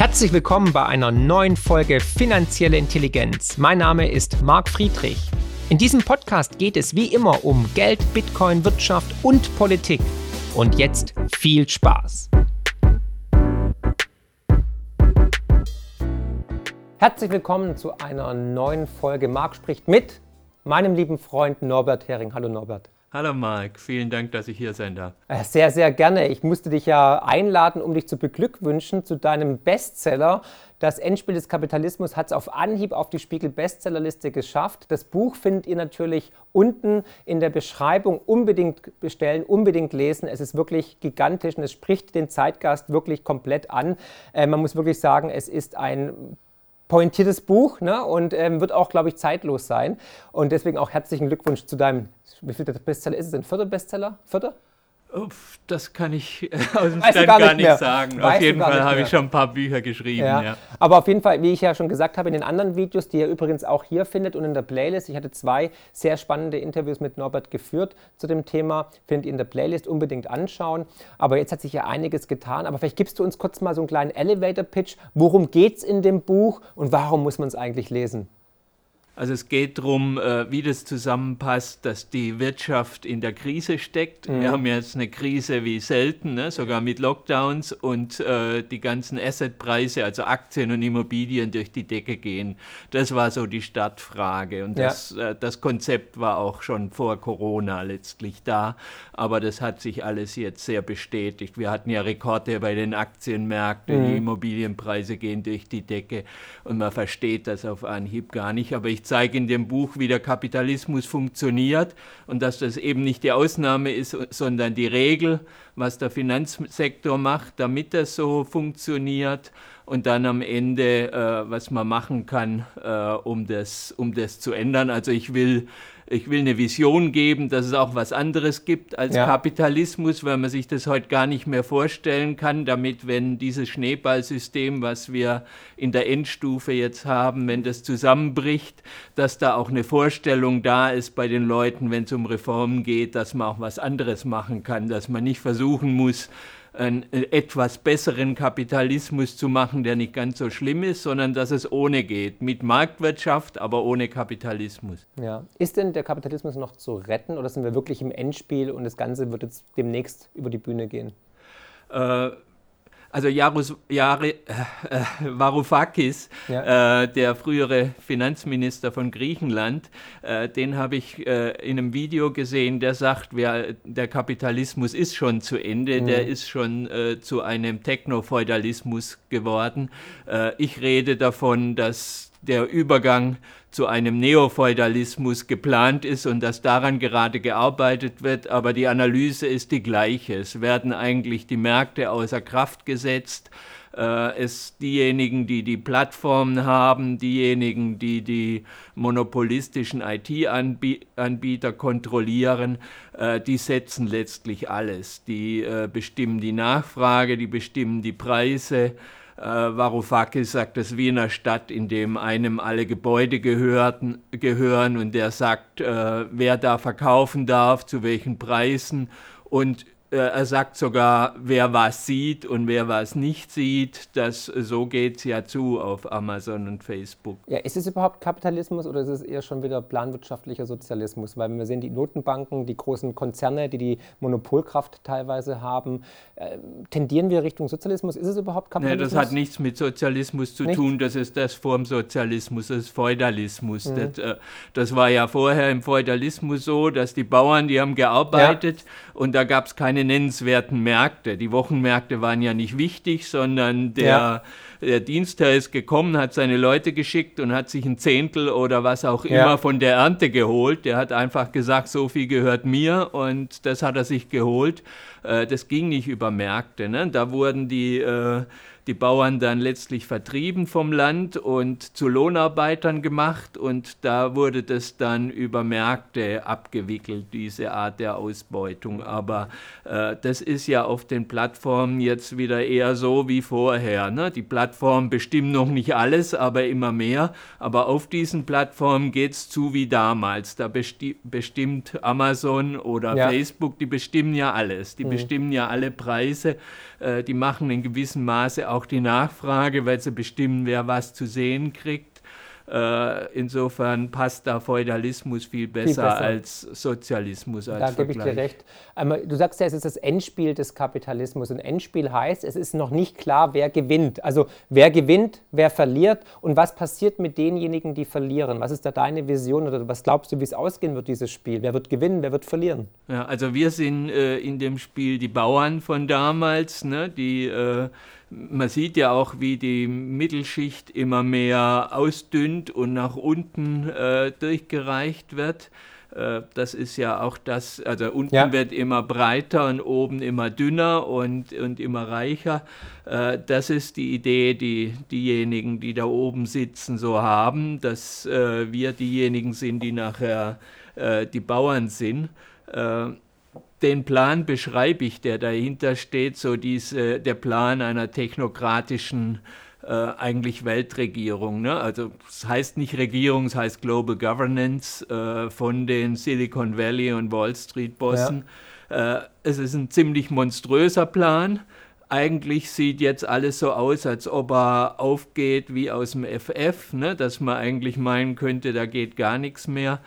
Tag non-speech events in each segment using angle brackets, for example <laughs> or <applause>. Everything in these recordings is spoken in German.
Herzlich willkommen bei einer neuen Folge Finanzielle Intelligenz. Mein Name ist Marc Friedrich. In diesem Podcast geht es wie immer um Geld, Bitcoin, Wirtschaft und Politik. Und jetzt viel Spaß. Herzlich willkommen zu einer neuen Folge Marc spricht mit meinem lieben Freund Norbert Hering. Hallo Norbert. Hallo Marc, vielen Dank, dass ich hier sein darf. Äh, sehr, sehr gerne. Ich musste dich ja einladen, um dich zu beglückwünschen zu deinem Bestseller. Das Endspiel des Kapitalismus hat es auf Anhieb auf die Spiegel Bestsellerliste geschafft. Das Buch findet ihr natürlich unten in der Beschreibung. Unbedingt bestellen, unbedingt lesen. Es ist wirklich gigantisch und es spricht den Zeitgast wirklich komplett an. Äh, man muss wirklich sagen, es ist ein pointiertes Buch ne? und ähm, wird auch, glaube ich, zeitlos sein. Und deswegen auch herzlichen Glückwunsch zu deinem, wie viel Bestseller ist es denn? Vierter Bestseller? Vierter? Das kann ich <laughs> aus dem Stand gar nicht, gar nicht sagen. Weißt auf jeden Fall habe ich schon ein paar Bücher geschrieben. Ja. Ja. Aber auf jeden Fall, wie ich ja schon gesagt habe, in den anderen Videos, die ihr übrigens auch hier findet und in der Playlist, ich hatte zwei sehr spannende Interviews mit Norbert geführt zu dem Thema, findet ihr in der Playlist unbedingt anschauen. Aber jetzt hat sich ja einiges getan. Aber vielleicht gibst du uns kurz mal so einen kleinen Elevator-Pitch. Worum geht es in dem Buch und warum muss man es eigentlich lesen? Also es geht darum, äh, wie das zusammenpasst, dass die Wirtschaft in der Krise steckt. Mhm. Wir haben jetzt eine Krise wie selten, ne? sogar mit Lockdowns und äh, die ganzen Assetpreise, also Aktien und Immobilien durch die Decke gehen. Das war so die Startfrage und ja. das, äh, das Konzept war auch schon vor Corona letztlich da, aber das hat sich alles jetzt sehr bestätigt. Wir hatten ja Rekorde bei den Aktienmärkten, mhm. die Immobilienpreise gehen durch die Decke und man versteht das auf Anhieb gar nicht, aber ich zeige in dem Buch, wie der Kapitalismus funktioniert und dass das eben nicht die Ausnahme ist, sondern die Regel, was der Finanzsektor macht, damit das so funktioniert und dann am Ende, äh, was man machen kann, äh, um, das, um das zu ändern. Also ich will ich will eine Vision geben, dass es auch was anderes gibt als ja. Kapitalismus, weil man sich das heute gar nicht mehr vorstellen kann, damit, wenn dieses Schneeballsystem, was wir in der Endstufe jetzt haben, wenn das zusammenbricht, dass da auch eine Vorstellung da ist bei den Leuten, wenn es um Reformen geht, dass man auch was anderes machen kann, dass man nicht versuchen muss, einen äh, etwas besseren Kapitalismus zu machen, der nicht ganz so schlimm ist, sondern dass es ohne geht. Mit Marktwirtschaft, aber ohne Kapitalismus. Ja. Ist denn der Kapitalismus noch zu retten oder sind wir wirklich im Endspiel und das Ganze wird jetzt demnächst über die Bühne gehen? Äh, also Jarus, Jare, äh, äh, Varoufakis, ja. äh, der frühere Finanzminister von Griechenland, äh, den habe ich äh, in einem Video gesehen, der sagt, wer, der Kapitalismus ist schon zu Ende, mhm. der ist schon äh, zu einem Technofeudalismus geworden. ich rede davon, dass der Übergang zu einem Neofeudalismus geplant ist und dass daran gerade gearbeitet wird, aber die Analyse ist die gleiche. Es werden eigentlich die Märkte außer Kraft gesetzt. Äh, es diejenigen, die die Plattformen haben, diejenigen, die die monopolistischen IT-Anbieter kontrollieren, äh, die setzen letztlich alles. Die äh, bestimmen die Nachfrage, die bestimmen die Preise, äh, Varoufakis sagt, das Wiener Stadt, in dem einem alle Gebäude gehörten, gehören und der sagt, äh, wer da verkaufen darf, zu welchen Preisen. Und er sagt sogar, wer was sieht und wer was nicht sieht. Das, so geht es ja zu auf Amazon und Facebook. Ja, ist es überhaupt Kapitalismus oder ist es eher schon wieder planwirtschaftlicher Sozialismus? Weil wir sehen die Notenbanken, die großen Konzerne, die die Monopolkraft teilweise haben. Äh, tendieren wir Richtung Sozialismus? Ist es überhaupt Kapitalismus? Nee, das hat nichts mit Sozialismus zu nicht? tun. Das ist das Form Sozialismus, das ist Feudalismus. Mhm. Das, äh, das, war ja vorher im Feudalismus so, dass die Bauern, die haben gearbeitet ja. und da gab es keine keine nennenswerten Märkte. Die Wochenmärkte waren ja nicht wichtig, sondern der, ja. der Dienstherr ist gekommen, hat seine Leute geschickt und hat sich ein Zehntel oder was auch immer ja. von der Ernte geholt. Der hat einfach gesagt, so viel gehört mir und das hat er sich geholt. Äh, das ging nicht über Märkte. Ne? Da wurden die äh, die Bauern dann letztlich vertrieben vom Land und zu Lohnarbeitern gemacht und da wurde das dann über Märkte abgewickelt, diese Art der Ausbeutung. Aber äh, das ist ja auf den Plattformen jetzt wieder eher so wie vorher. Ne? Die Plattformen bestimmen noch nicht alles, aber immer mehr. Aber auf diesen Plattformen geht es zu wie damals. Da besti bestimmt Amazon oder ja. Facebook, die bestimmen ja alles. Die mhm. bestimmen ja alle Preise. Äh, die machen in gewissem Maße auch die Nachfrage, weil sie bestimmen, wer was zu sehen kriegt. Äh, insofern passt da Feudalismus viel besser, viel besser. als Sozialismus. Als da gebe ich dir recht. Du sagst ja, es ist das Endspiel des Kapitalismus. Und Endspiel heißt, es ist noch nicht klar, wer gewinnt. Also wer gewinnt, wer verliert und was passiert mit denjenigen, die verlieren. Was ist da deine Vision oder was glaubst du, wie es ausgehen wird, dieses Spiel? Wer wird gewinnen, wer wird verlieren? Ja, also wir sind äh, in dem Spiel die Bauern von damals, ne, die äh, man sieht ja auch, wie die Mittelschicht immer mehr ausdünnt und nach unten äh, durchgereicht wird. Äh, das ist ja auch das, also unten ja. wird immer breiter und oben immer dünner und, und immer reicher. Äh, das ist die Idee, die diejenigen, die da oben sitzen, so haben, dass äh, wir diejenigen sind, die nachher die Bauern sind. Den Plan beschreibe ich, der dahinter steht, so diese, der Plan einer technokratischen äh, eigentlich Weltregierung. Ne? Also es heißt nicht Regierung, es heißt Global Governance äh, von den Silicon Valley und Wall Street Bossen. Ja. Äh, es ist ein ziemlich monströser Plan. Eigentlich sieht jetzt alles so aus, als ob er aufgeht wie aus dem FF, ne? dass man eigentlich meinen könnte, da geht gar nichts mehr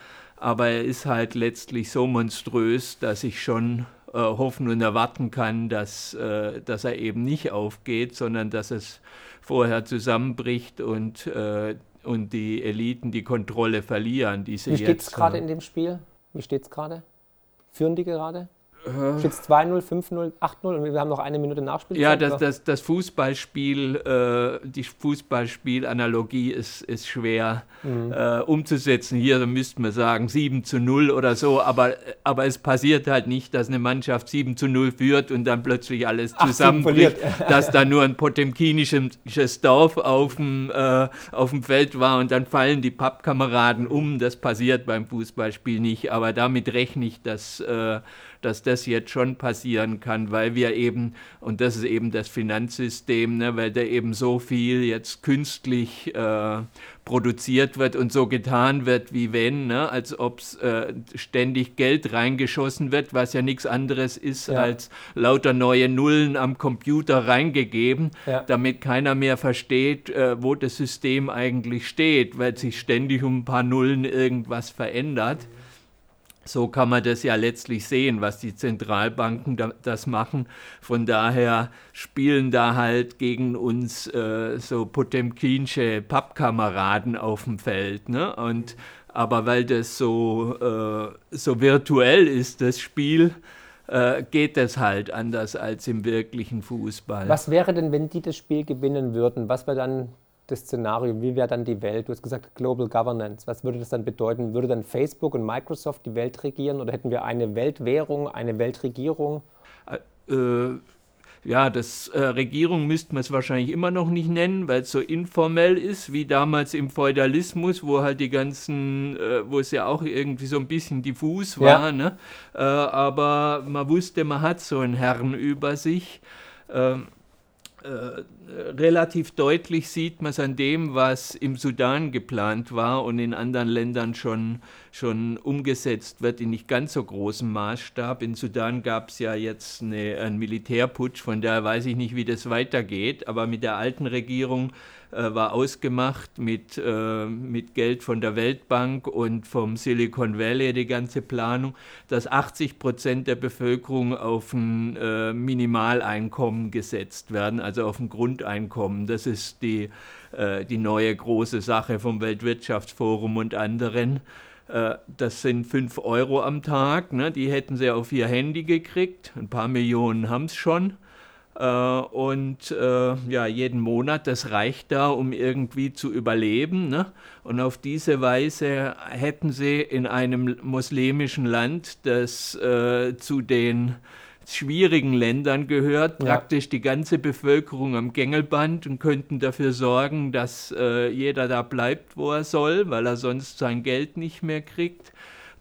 aber er ist halt letztlich so monströs, dass ich schon äh, hoffen und erwarten kann, dass, äh, dass er eben nicht aufgeht, sondern dass es vorher zusammenbricht und, äh, und die Eliten die Kontrolle verlieren. Wie steht es gerade in dem Spiel? Wie steht es gerade? Führen die gerade? Steht es 2-0, 5-0, 8-0 und wir haben noch eine Minute Nachspielzeit? Ja, das, das, das Fußballspiel, äh, die Fußballspielanalogie ist, ist schwer mhm. äh, umzusetzen. Hier müsste man sagen 7 zu 0 oder so, aber, aber es passiert halt nicht, dass eine Mannschaft 7 zu 0 führt und dann plötzlich alles zusammenbricht, <laughs> dass da nur ein potemkinisches Dorf auf dem, äh, auf dem Feld war und dann fallen die Pappkameraden um. Das passiert beim Fußballspiel nicht, aber damit rechne ich, dass äh, dass das jetzt schon passieren kann, weil wir eben, und das ist eben das Finanzsystem, ne, weil da eben so viel jetzt künstlich äh, produziert wird und so getan wird, wie wenn, ne, als ob äh, ständig Geld reingeschossen wird, was ja nichts anderes ist ja. als lauter neue Nullen am Computer reingegeben, ja. damit keiner mehr versteht, äh, wo das System eigentlich steht, weil sich ständig um ein paar Nullen irgendwas verändert. Mhm. So kann man das ja letztlich sehen, was die Zentralbanken da, das machen. Von daher spielen da halt gegen uns äh, so Potemkinsche Pappkameraden auf dem Feld. Ne? Und, aber weil das so, äh, so virtuell ist, das Spiel, äh, geht das halt anders als im wirklichen Fußball. Was wäre denn, wenn die das Spiel gewinnen würden? Was wäre dann das Szenario, wie wäre dann die Welt? Du hast gesagt Global Governance. Was würde das dann bedeuten? Würde dann Facebook und Microsoft die Welt regieren oder hätten wir eine Weltwährung, eine Weltregierung? Äh, äh ja, das äh, Regierung müsste man es wahrscheinlich immer noch nicht nennen, weil es so informell ist, wie damals im Feudalismus, wo halt die ganzen, äh, wo es ja auch irgendwie so ein bisschen diffus war, ja. ne? Äh, aber man wusste, man hat so einen Herrn über sich. Ähm, äh, relativ deutlich sieht man es an dem, was im Sudan geplant war und in anderen Ländern schon, schon umgesetzt wird, in nicht ganz so großem Maßstab. In Sudan gab es ja jetzt eine, einen Militärputsch, von daher weiß ich nicht, wie das weitergeht, aber mit der alten Regierung äh, war ausgemacht mit, äh, mit Geld von der Weltbank und vom Silicon Valley, die ganze Planung, dass 80 Prozent der Bevölkerung auf ein äh, Minimaleinkommen gesetzt werden, also auf ein Grundeinkommen. Das ist die, äh, die neue große Sache vom Weltwirtschaftsforum und anderen äh, das sind 5 Euro am Tag, ne? die hätten sie auf ihr Handy gekriegt. Ein paar Millionen haben es schon. Äh, und äh, ja, jeden Monat, das reicht da, um irgendwie zu überleben. Ne? Und auf diese Weise hätten sie in einem muslimischen Land, das äh, zu den schwierigen Ländern gehört, ja. praktisch die ganze Bevölkerung am Gängelband und könnten dafür sorgen, dass äh, jeder da bleibt, wo er soll, weil er sonst sein Geld nicht mehr kriegt.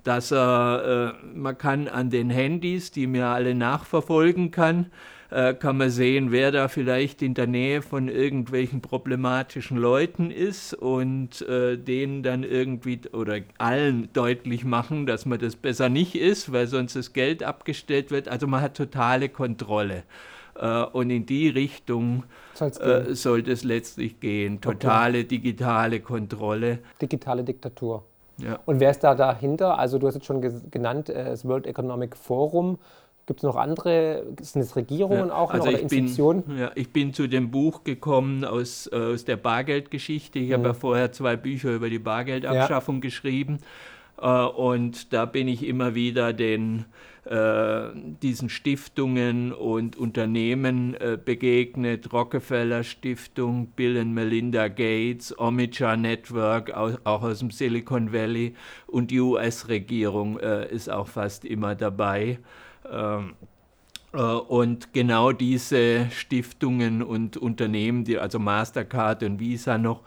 Dass er, äh, man kann an den Handys, die mir alle nachverfolgen kann, äh, kann man sehen, wer da vielleicht in der Nähe von irgendwelchen problematischen Leuten ist und äh, denen dann irgendwie oder allen deutlich machen, dass man das besser nicht ist, weil sonst das Geld abgestellt wird. Also man hat totale Kontrolle. Äh, und in die Richtung äh, soll es letztlich gehen. Totale okay. digitale Kontrolle. Digitale Diktatur. Ja. Und wer ist da dahinter? Also du hast jetzt schon genannt, äh, das World Economic Forum. Gibt es noch andere, sind es Regierungen ja, auch also noch, oder Institutionen? Bin, ja, ich bin zu dem Buch gekommen aus, äh, aus der Bargeldgeschichte. Ich mhm. habe ja vorher zwei Bücher über die Bargeldabschaffung ja. geschrieben. Äh, und da bin ich immer wieder den, äh, diesen Stiftungen und Unternehmen äh, begegnet. Rockefeller Stiftung, Bill und Melinda Gates, Omidyar Network, auch, auch aus dem Silicon Valley und die US-Regierung äh, ist auch fast immer dabei. Ähm, äh, und genau diese Stiftungen und Unternehmen, die, also Mastercard und Visa noch,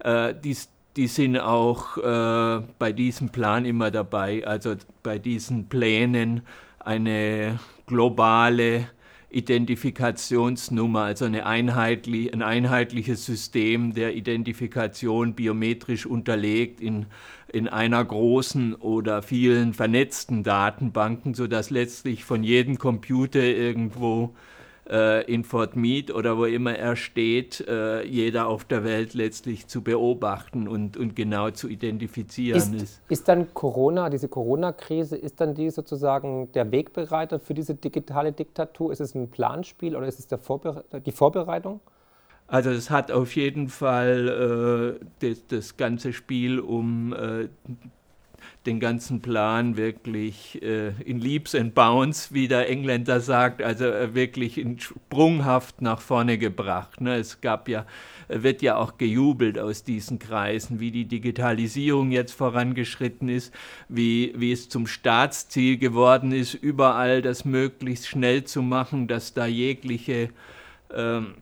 äh, die, die sind auch äh, bei diesem Plan immer dabei, also bei diesen Plänen eine globale Identifikationsnummer, also eine einheitli ein einheitliches System der Identifikation biometrisch unterlegt in, in einer großen oder vielen vernetzten Datenbanken, sodass letztlich von jedem Computer irgendwo äh, in Fort Meade oder wo immer er steht, äh, jeder auf der Welt letztlich zu beobachten und, und genau zu identifizieren ist, ist. Ist dann Corona, diese Corona-Krise, ist dann die sozusagen der Wegbereiter für diese digitale Diktatur? Ist es ein Planspiel oder ist es Vorbere die Vorbereitung? Also es hat auf jeden Fall äh, das, das, ganze Spiel um äh, den ganzen Plan wirklich äh, in Leaps and Bounds, wie der Engländer sagt, also äh, wirklich in sprunghaft nach vorne gebracht. Ne? Es gab ja, wird ja auch gejubelt aus diesen Kreisen, wie die Digitalisierung jetzt vorangeschritten ist, wie, wie es zum Staatsziel geworden ist, überall das möglichst schnell zu machen, dass da jegliche ähm,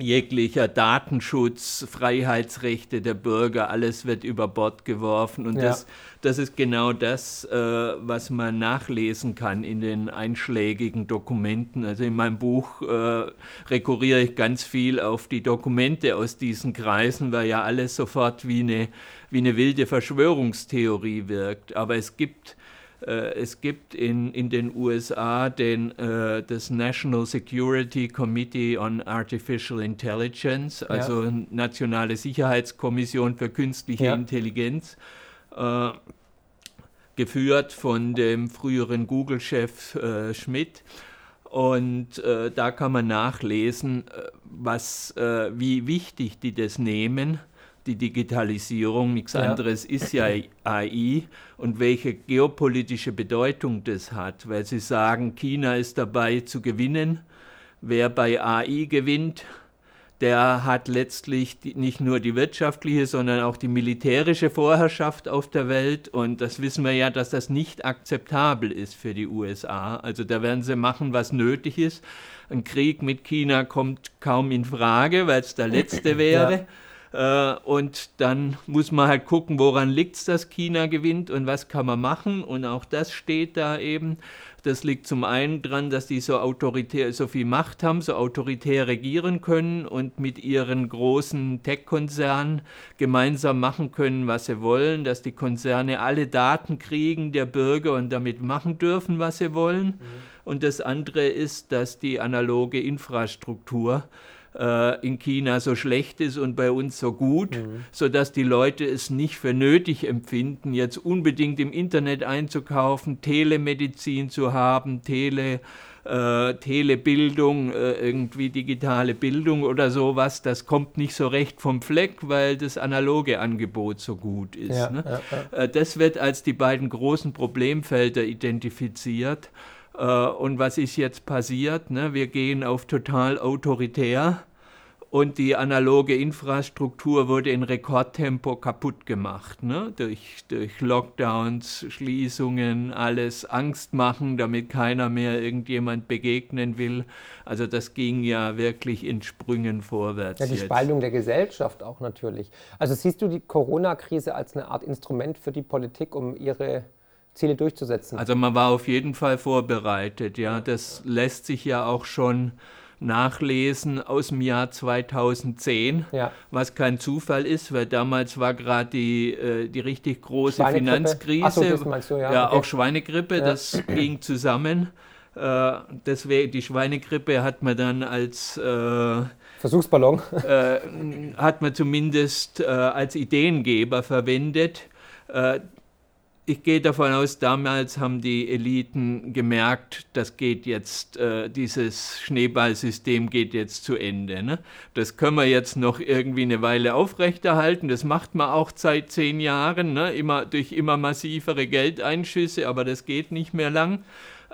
jeglicher Datenschutz, Freiheitsrechte der Bürger, alles wird über Bord geworfen. Und ja. das, das ist genau das, äh, was man nachlesen kann in den einschlägigen Dokumenten. Also in meinem Buch äh, rekurriere ich ganz viel auf die Dokumente aus diesen Kreisen, weil ja alles sofort wie eine, wie eine wilde Verschwörungstheorie wirkt. Aber es gibt es gibt in, in den USA den, äh, das National Security Committee on Artificial Intelligence, also ja. Nationale Sicherheitskommission für künstliche ja. Intelligenz, äh, geführt von dem früheren Google-Chef äh, Schmidt. Und äh, da kann man nachlesen, äh, was, wie wichtig die das nehmen die Digitalisierung, nichts ja. anderes ist ja AI und welche geopolitische Bedeutung das hat, weil sie sagen, China ist dabei zu gewinnen. Wer bei AI gewinnt, der hat letztlich die, nicht nur die wirtschaftliche, sondern auch die militärische Vorherrschaft auf der Welt. Und das wissen wir ja, dass das nicht akzeptabel ist für die USA. Also da werden sie machen, was nötig ist. Ein Krieg mit China kommt kaum in Frage, weil es der letzte wäre. Ja. Äh, und dann muss man halt gucken, woran liegt es, dass China gewinnt und was kann man machen. Und auch das steht da eben. Das liegt zum einen daran, dass die so autoritär, so viel Macht haben, so autoritär regieren können und mit ihren großen Tech-Konzernen gemeinsam machen können, was sie wollen, dass die Konzerne alle Daten kriegen der Bürger und damit machen dürfen, was sie wollen. Mhm. Und das andere ist, dass die analoge Infrastruktur äh, in China so schlecht ist und bei uns so gut, mhm. sodass die Leute es nicht für nötig empfinden, jetzt unbedingt im Internet einzukaufen, Telemedizin zu haben, Tele, äh, Telebildung, äh, irgendwie digitale Bildung oder sowas, das kommt nicht so recht vom Fleck, weil das analoge Angebot so gut ist. Ja, ne? ja, ja. Äh, das wird als die beiden großen Problemfelder identifiziert. Äh, und was ist jetzt passiert? Ne? Wir gehen auf total autoritär und die analoge Infrastruktur wurde in Rekordtempo kaputt gemacht. Ne? Durch, durch Lockdowns, Schließungen, alles Angst machen, damit keiner mehr irgendjemand begegnen will. Also das ging ja wirklich in Sprüngen vorwärts. Ja, die jetzt. Spaltung der Gesellschaft auch natürlich. Also siehst du die Corona-Krise als eine Art Instrument für die Politik, um ihre Ziele durchzusetzen? Also man war auf jeden Fall vorbereitet. Ja, das lässt sich ja auch schon nachlesen aus dem Jahr 2010, ja. was kein Zufall ist, weil damals war gerade die, äh, die richtig große Finanzkrise. So, du, ja. ja okay. auch Schweinegrippe, das ging zusammen. Äh, deswegen, die Schweinegrippe hat man dann als äh, Versuchsballon äh, hat man zumindest äh, als Ideengeber verwendet. Ich gehe davon aus, damals haben die Eliten gemerkt, das geht jetzt, äh, dieses Schneeballsystem geht jetzt zu Ende. Ne? Das können wir jetzt noch irgendwie eine Weile aufrechterhalten. Das macht man auch seit zehn Jahren, ne? immer, durch immer massivere Geldeinschüsse, aber das geht nicht mehr lang.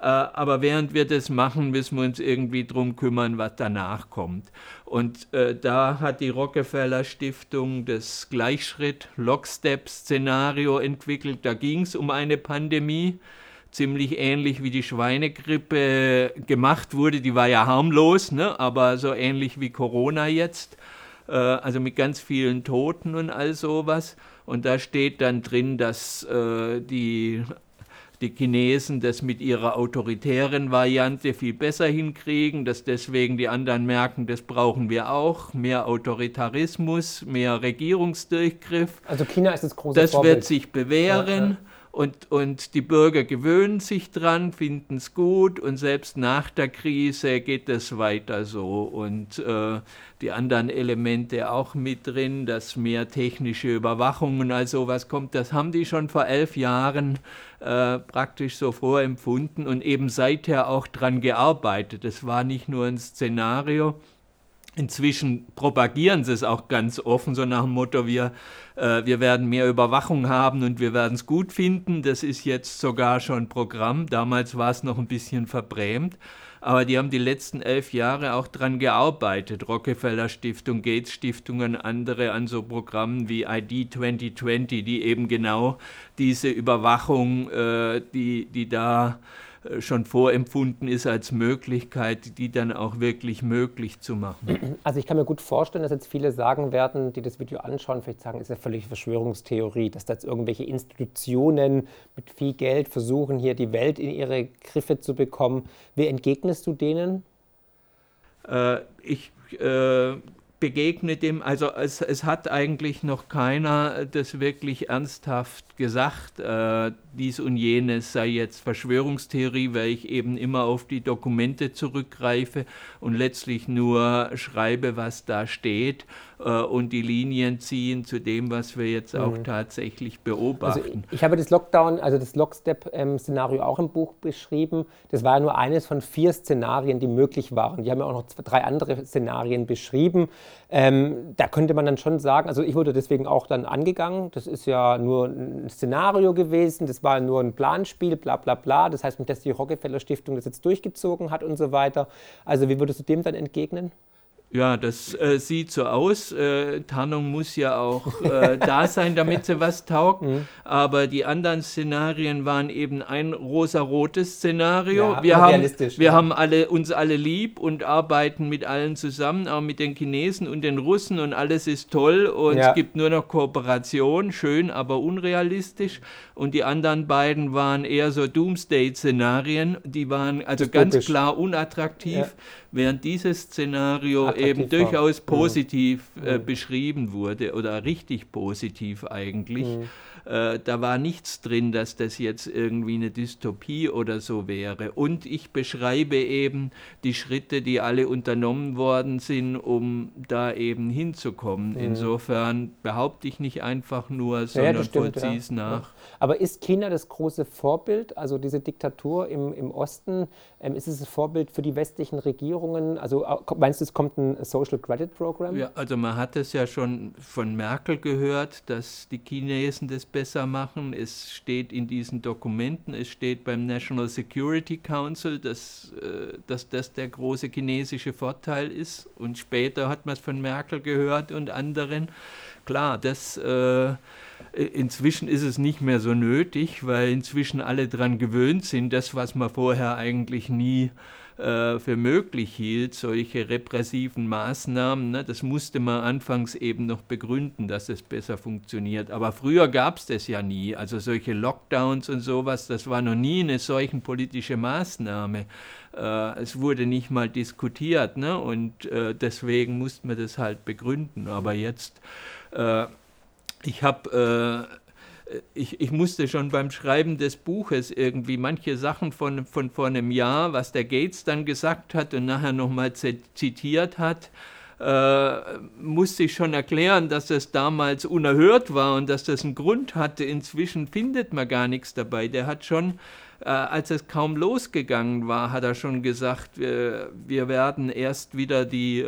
Äh, aber während wir das machen, müssen wir uns irgendwie darum kümmern, was danach kommt. Und äh, da hat die Rockefeller Stiftung das Gleichschritt-Lockstep-Szenario entwickelt. Da ging es um eine Pandemie ziemlich ähnlich wie die Schweinegrippe gemacht wurde. Die war ja harmlos, ne? aber so ähnlich wie Corona jetzt. Äh, also mit ganz vielen Toten und all sowas. Und da steht dann drin, dass äh, die die Chinesen das mit ihrer autoritären Variante viel besser hinkriegen, dass deswegen die anderen merken, das brauchen wir auch, mehr Autoritarismus, mehr Regierungsdurchgriff. Also China ist das große Das Vorbild. wird sich bewähren. Ja, ja. Und, und die Bürger gewöhnen sich dran, finden es gut und selbst nach der Krise geht es weiter so. Und äh, die anderen Elemente auch mit drin, dass mehr technische Überwachung und all sowas kommt, das haben die schon vor elf Jahren äh, praktisch so vorempfunden und eben seither auch dran gearbeitet. Es war nicht nur ein Szenario, Inzwischen propagieren sie es auch ganz offen, so nach dem Motto, wir, äh, wir werden mehr Überwachung haben und wir werden es gut finden. Das ist jetzt sogar schon Programm. Damals war es noch ein bisschen verbrämt. Aber die haben die letzten elf Jahre auch daran gearbeitet. Rockefeller Stiftung, Gates Stiftungen, andere an so Programmen wie ID 2020, die eben genau diese Überwachung, äh, die, die da schon vorempfunden ist als Möglichkeit, die dann auch wirklich möglich zu machen. Also ich kann mir gut vorstellen, dass jetzt viele sagen werden, die das Video anschauen, vielleicht sagen, ist ja völlig Verschwörungstheorie, dass da jetzt irgendwelche Institutionen mit viel Geld versuchen, hier die Welt in ihre Griffe zu bekommen. Wie entgegnest du denen? Äh, ich äh, begegne dem, also es, es, hat eigentlich noch keiner das wirklich ernsthaft gesagt, äh, dies und jenes sei jetzt Verschwörungstheorie, weil ich eben immer auf die Dokumente zurückgreife und letztlich nur schreibe, was da steht äh, und die Linien ziehen zu dem, was wir jetzt auch mhm. tatsächlich beobachten. Also ich, ich habe das Lockdown, also das Lockstep-Szenario auch im Buch beschrieben. Das war ja nur eines von vier Szenarien, die möglich waren. Die haben ja auch noch zwei, drei andere Szenarien beschrieben. Ähm, da könnte man dann schon sagen, also ich wurde deswegen auch dann angegangen. Das ist ja nur ein Szenario gewesen, das war nur ein Planspiel, bla bla bla. Das heißt nicht, dass die Rockefeller Stiftung das jetzt durchgezogen hat und so weiter. Also wie würdest du dem dann entgegnen? Ja, das äh, sieht so aus. Äh, Tarnung muss ja auch äh, <laughs> da sein, damit sie was taugt. Mhm. Aber die anderen Szenarien waren eben ein rosarotes Szenario. Ja, wir haben, wir ja. haben alle, uns alle lieb und arbeiten mit allen zusammen, auch mit den Chinesen und den Russen und alles ist toll und ja. es gibt nur noch Kooperation, schön, aber unrealistisch. Und die anderen beiden waren eher so Doomsday-Szenarien. Die waren also ganz klar unattraktiv, während dieses Szenario eben durchaus war. positiv mhm. äh, beschrieben wurde oder richtig positiv eigentlich. Mhm. Äh, da war nichts drin, dass das jetzt irgendwie eine Dystopie oder so wäre. Und ich beschreibe eben die Schritte, die alle unternommen worden sind, um da eben hinzukommen. Mhm. Insofern behaupte ich nicht einfach nur, sondern ja, vollziehe es ja. nach. Aber ist China das große Vorbild, also diese Diktatur im, im Osten, ähm, ist es ein Vorbild für die westlichen Regierungen? Also meinst du, es kommt ein Social Credit Program? Ja, also man hat es ja schon von Merkel gehört, dass die Chinesen das besser machen. Es steht in diesen Dokumenten, es steht beim National Security Council, dass, äh, dass das der große chinesische Vorteil ist. Und später hat man es von Merkel gehört und anderen. Klar, das... Äh, Inzwischen ist es nicht mehr so nötig, weil inzwischen alle daran gewöhnt sind, das, was man vorher eigentlich nie äh, für möglich hielt, solche repressiven Maßnahmen. Ne, das musste man anfangs eben noch begründen, dass es besser funktioniert. Aber früher gab es das ja nie. Also solche Lockdowns und sowas, das war noch nie eine solchen politische Maßnahme. Äh, es wurde nicht mal diskutiert ne? und äh, deswegen musste man das halt begründen. Aber jetzt, äh, ich habe ich, ich musste schon beim Schreiben des Buches irgendwie manche Sachen von, von vor einem Jahr, was der Gates dann gesagt hat und nachher nochmal zitiert hat, äh, musste ich schon erklären, dass das damals unerhört war und dass das einen Grund hatte. Inzwischen findet man gar nichts dabei. Der hat schon, äh, als es kaum losgegangen war, hat er schon gesagt, wir, wir werden erst wieder die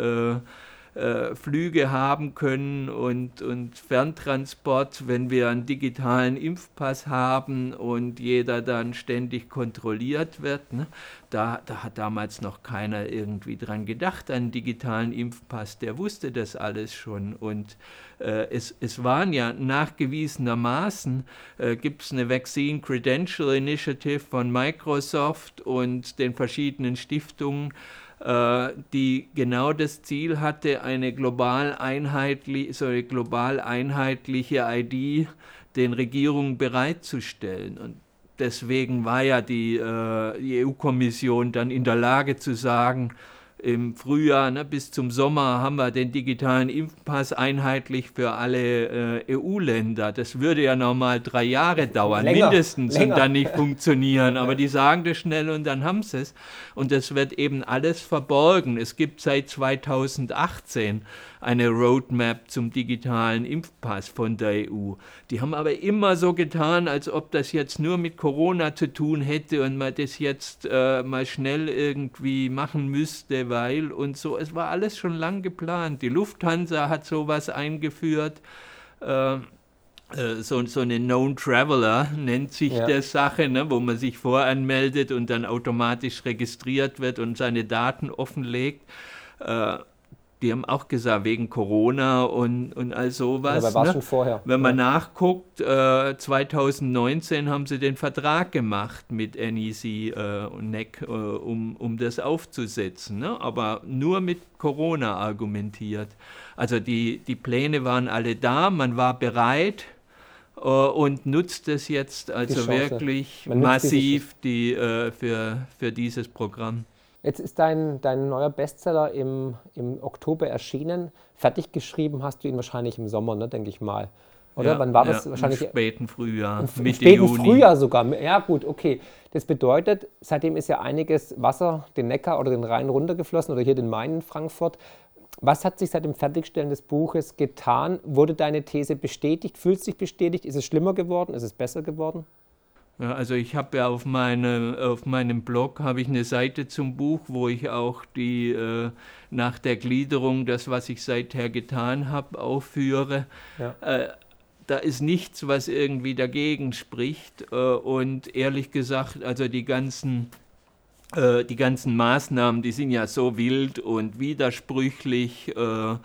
äh, Flüge haben können und, und Ferntransport, wenn wir einen digitalen Impfpass haben und jeder dann ständig kontrolliert wird. Ne? Da, da hat damals noch keiner irgendwie dran gedacht, einen digitalen Impfpass, der wusste das alles schon. Und äh, es, es waren ja nachgewiesenermaßen, äh, gibt es eine Vaccine Credential Initiative von Microsoft und den verschiedenen Stiftungen, die genau das Ziel hatte, eine global, einheitlich, so eine global einheitliche ID den Regierungen bereitzustellen. Und deswegen war ja die, äh, die EU-Kommission dann in der Lage zu sagen, im Frühjahr ne, bis zum Sommer haben wir den digitalen Impfpass einheitlich für alle äh, EU-Länder. Das würde ja normal drei Jahre dauern, länger, mindestens, länger. und dann nicht <laughs> funktionieren. Aber die sagen das schnell und dann haben sie es. Und das wird eben alles verborgen. Es gibt seit 2018 eine Roadmap zum digitalen Impfpass von der EU. Die haben aber immer so getan, als ob das jetzt nur mit Corona zu tun hätte und man das jetzt äh, mal schnell irgendwie machen müsste, weil und so. Es war alles schon lang geplant. Die Lufthansa hat sowas eingeführt. Äh, äh so, so eine Known Traveler nennt sich ja. der Sache, ne, wo man sich voranmeldet und dann automatisch registriert wird und seine Daten offenlegt. Äh, die haben auch gesagt, wegen Corona und, und all sowas. Ja, aber war ne? schon vorher. Wenn man ja. nachguckt, äh, 2019 haben sie den Vertrag gemacht mit NEC äh, und NEC, äh, um, um das aufzusetzen. Ne? Aber nur mit Corona argumentiert. Also die, die Pläne waren alle da, man war bereit äh, und nutzt es jetzt also wirklich massiv die, äh, für, für dieses Programm. Jetzt ist dein, dein neuer Bestseller im, im Oktober erschienen. Fertig geschrieben hast du ihn wahrscheinlich im Sommer, ne, denke ich mal. Oder ja, wann war das? Ja, wahrscheinlich im späten Frühjahr. Im, Mitte späten Juni. Frühjahr sogar. Ja, gut, okay. Das bedeutet, seitdem ist ja einiges Wasser den Neckar oder den Rhein runtergeflossen oder hier den Main in Frankfurt. Was hat sich seit dem Fertigstellen des Buches getan? Wurde deine These bestätigt? Fühlst du dich bestätigt? Ist es schlimmer geworden? Ist es besser geworden? Also ich habe ja auf, meine, auf meinem Blog habe ich eine Seite zum Buch, wo ich auch die äh, nach der Gliederung das, was ich seither getan habe, aufführe. Ja. Äh, da ist nichts, was irgendwie dagegen spricht. Äh, und ehrlich gesagt, also die ganzen äh, die ganzen Maßnahmen, die sind ja so wild und widersprüchlich äh,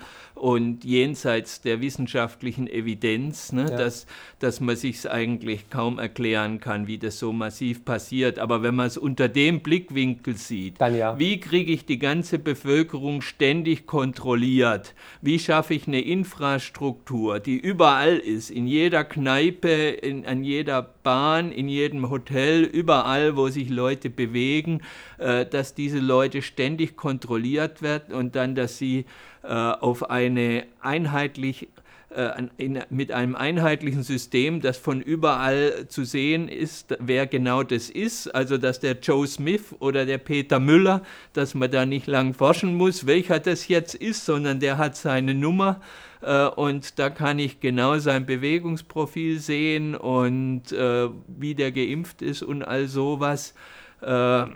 und jenseits der wissenschaftlichen Evidenz, ne, ja. dass, dass man sich eigentlich kaum erklären kann, wie das so massiv passiert. Aber wenn man es unter dem Blickwinkel sieht, ja. wie kriege ich die ganze Bevölkerung ständig kontrolliert? Wie schaffe ich eine Infrastruktur, die überall ist, in jeder Kneipe, in, an jeder Bahn, in jedem Hotel, überall, wo sich Leute bewegen, äh, dass diese Leute ständig kontrolliert werden und dann, dass sie auf eine einheitlich äh, in, mit einem einheitlichen System, das von überall zu sehen ist, wer genau das ist, also dass der Joe Smith oder der Peter Müller, dass man da nicht lang forschen muss, welcher das jetzt ist, sondern der hat seine Nummer äh, und da kann ich genau sein Bewegungsprofil sehen und äh, wie der geimpft ist und all sowas. Äh,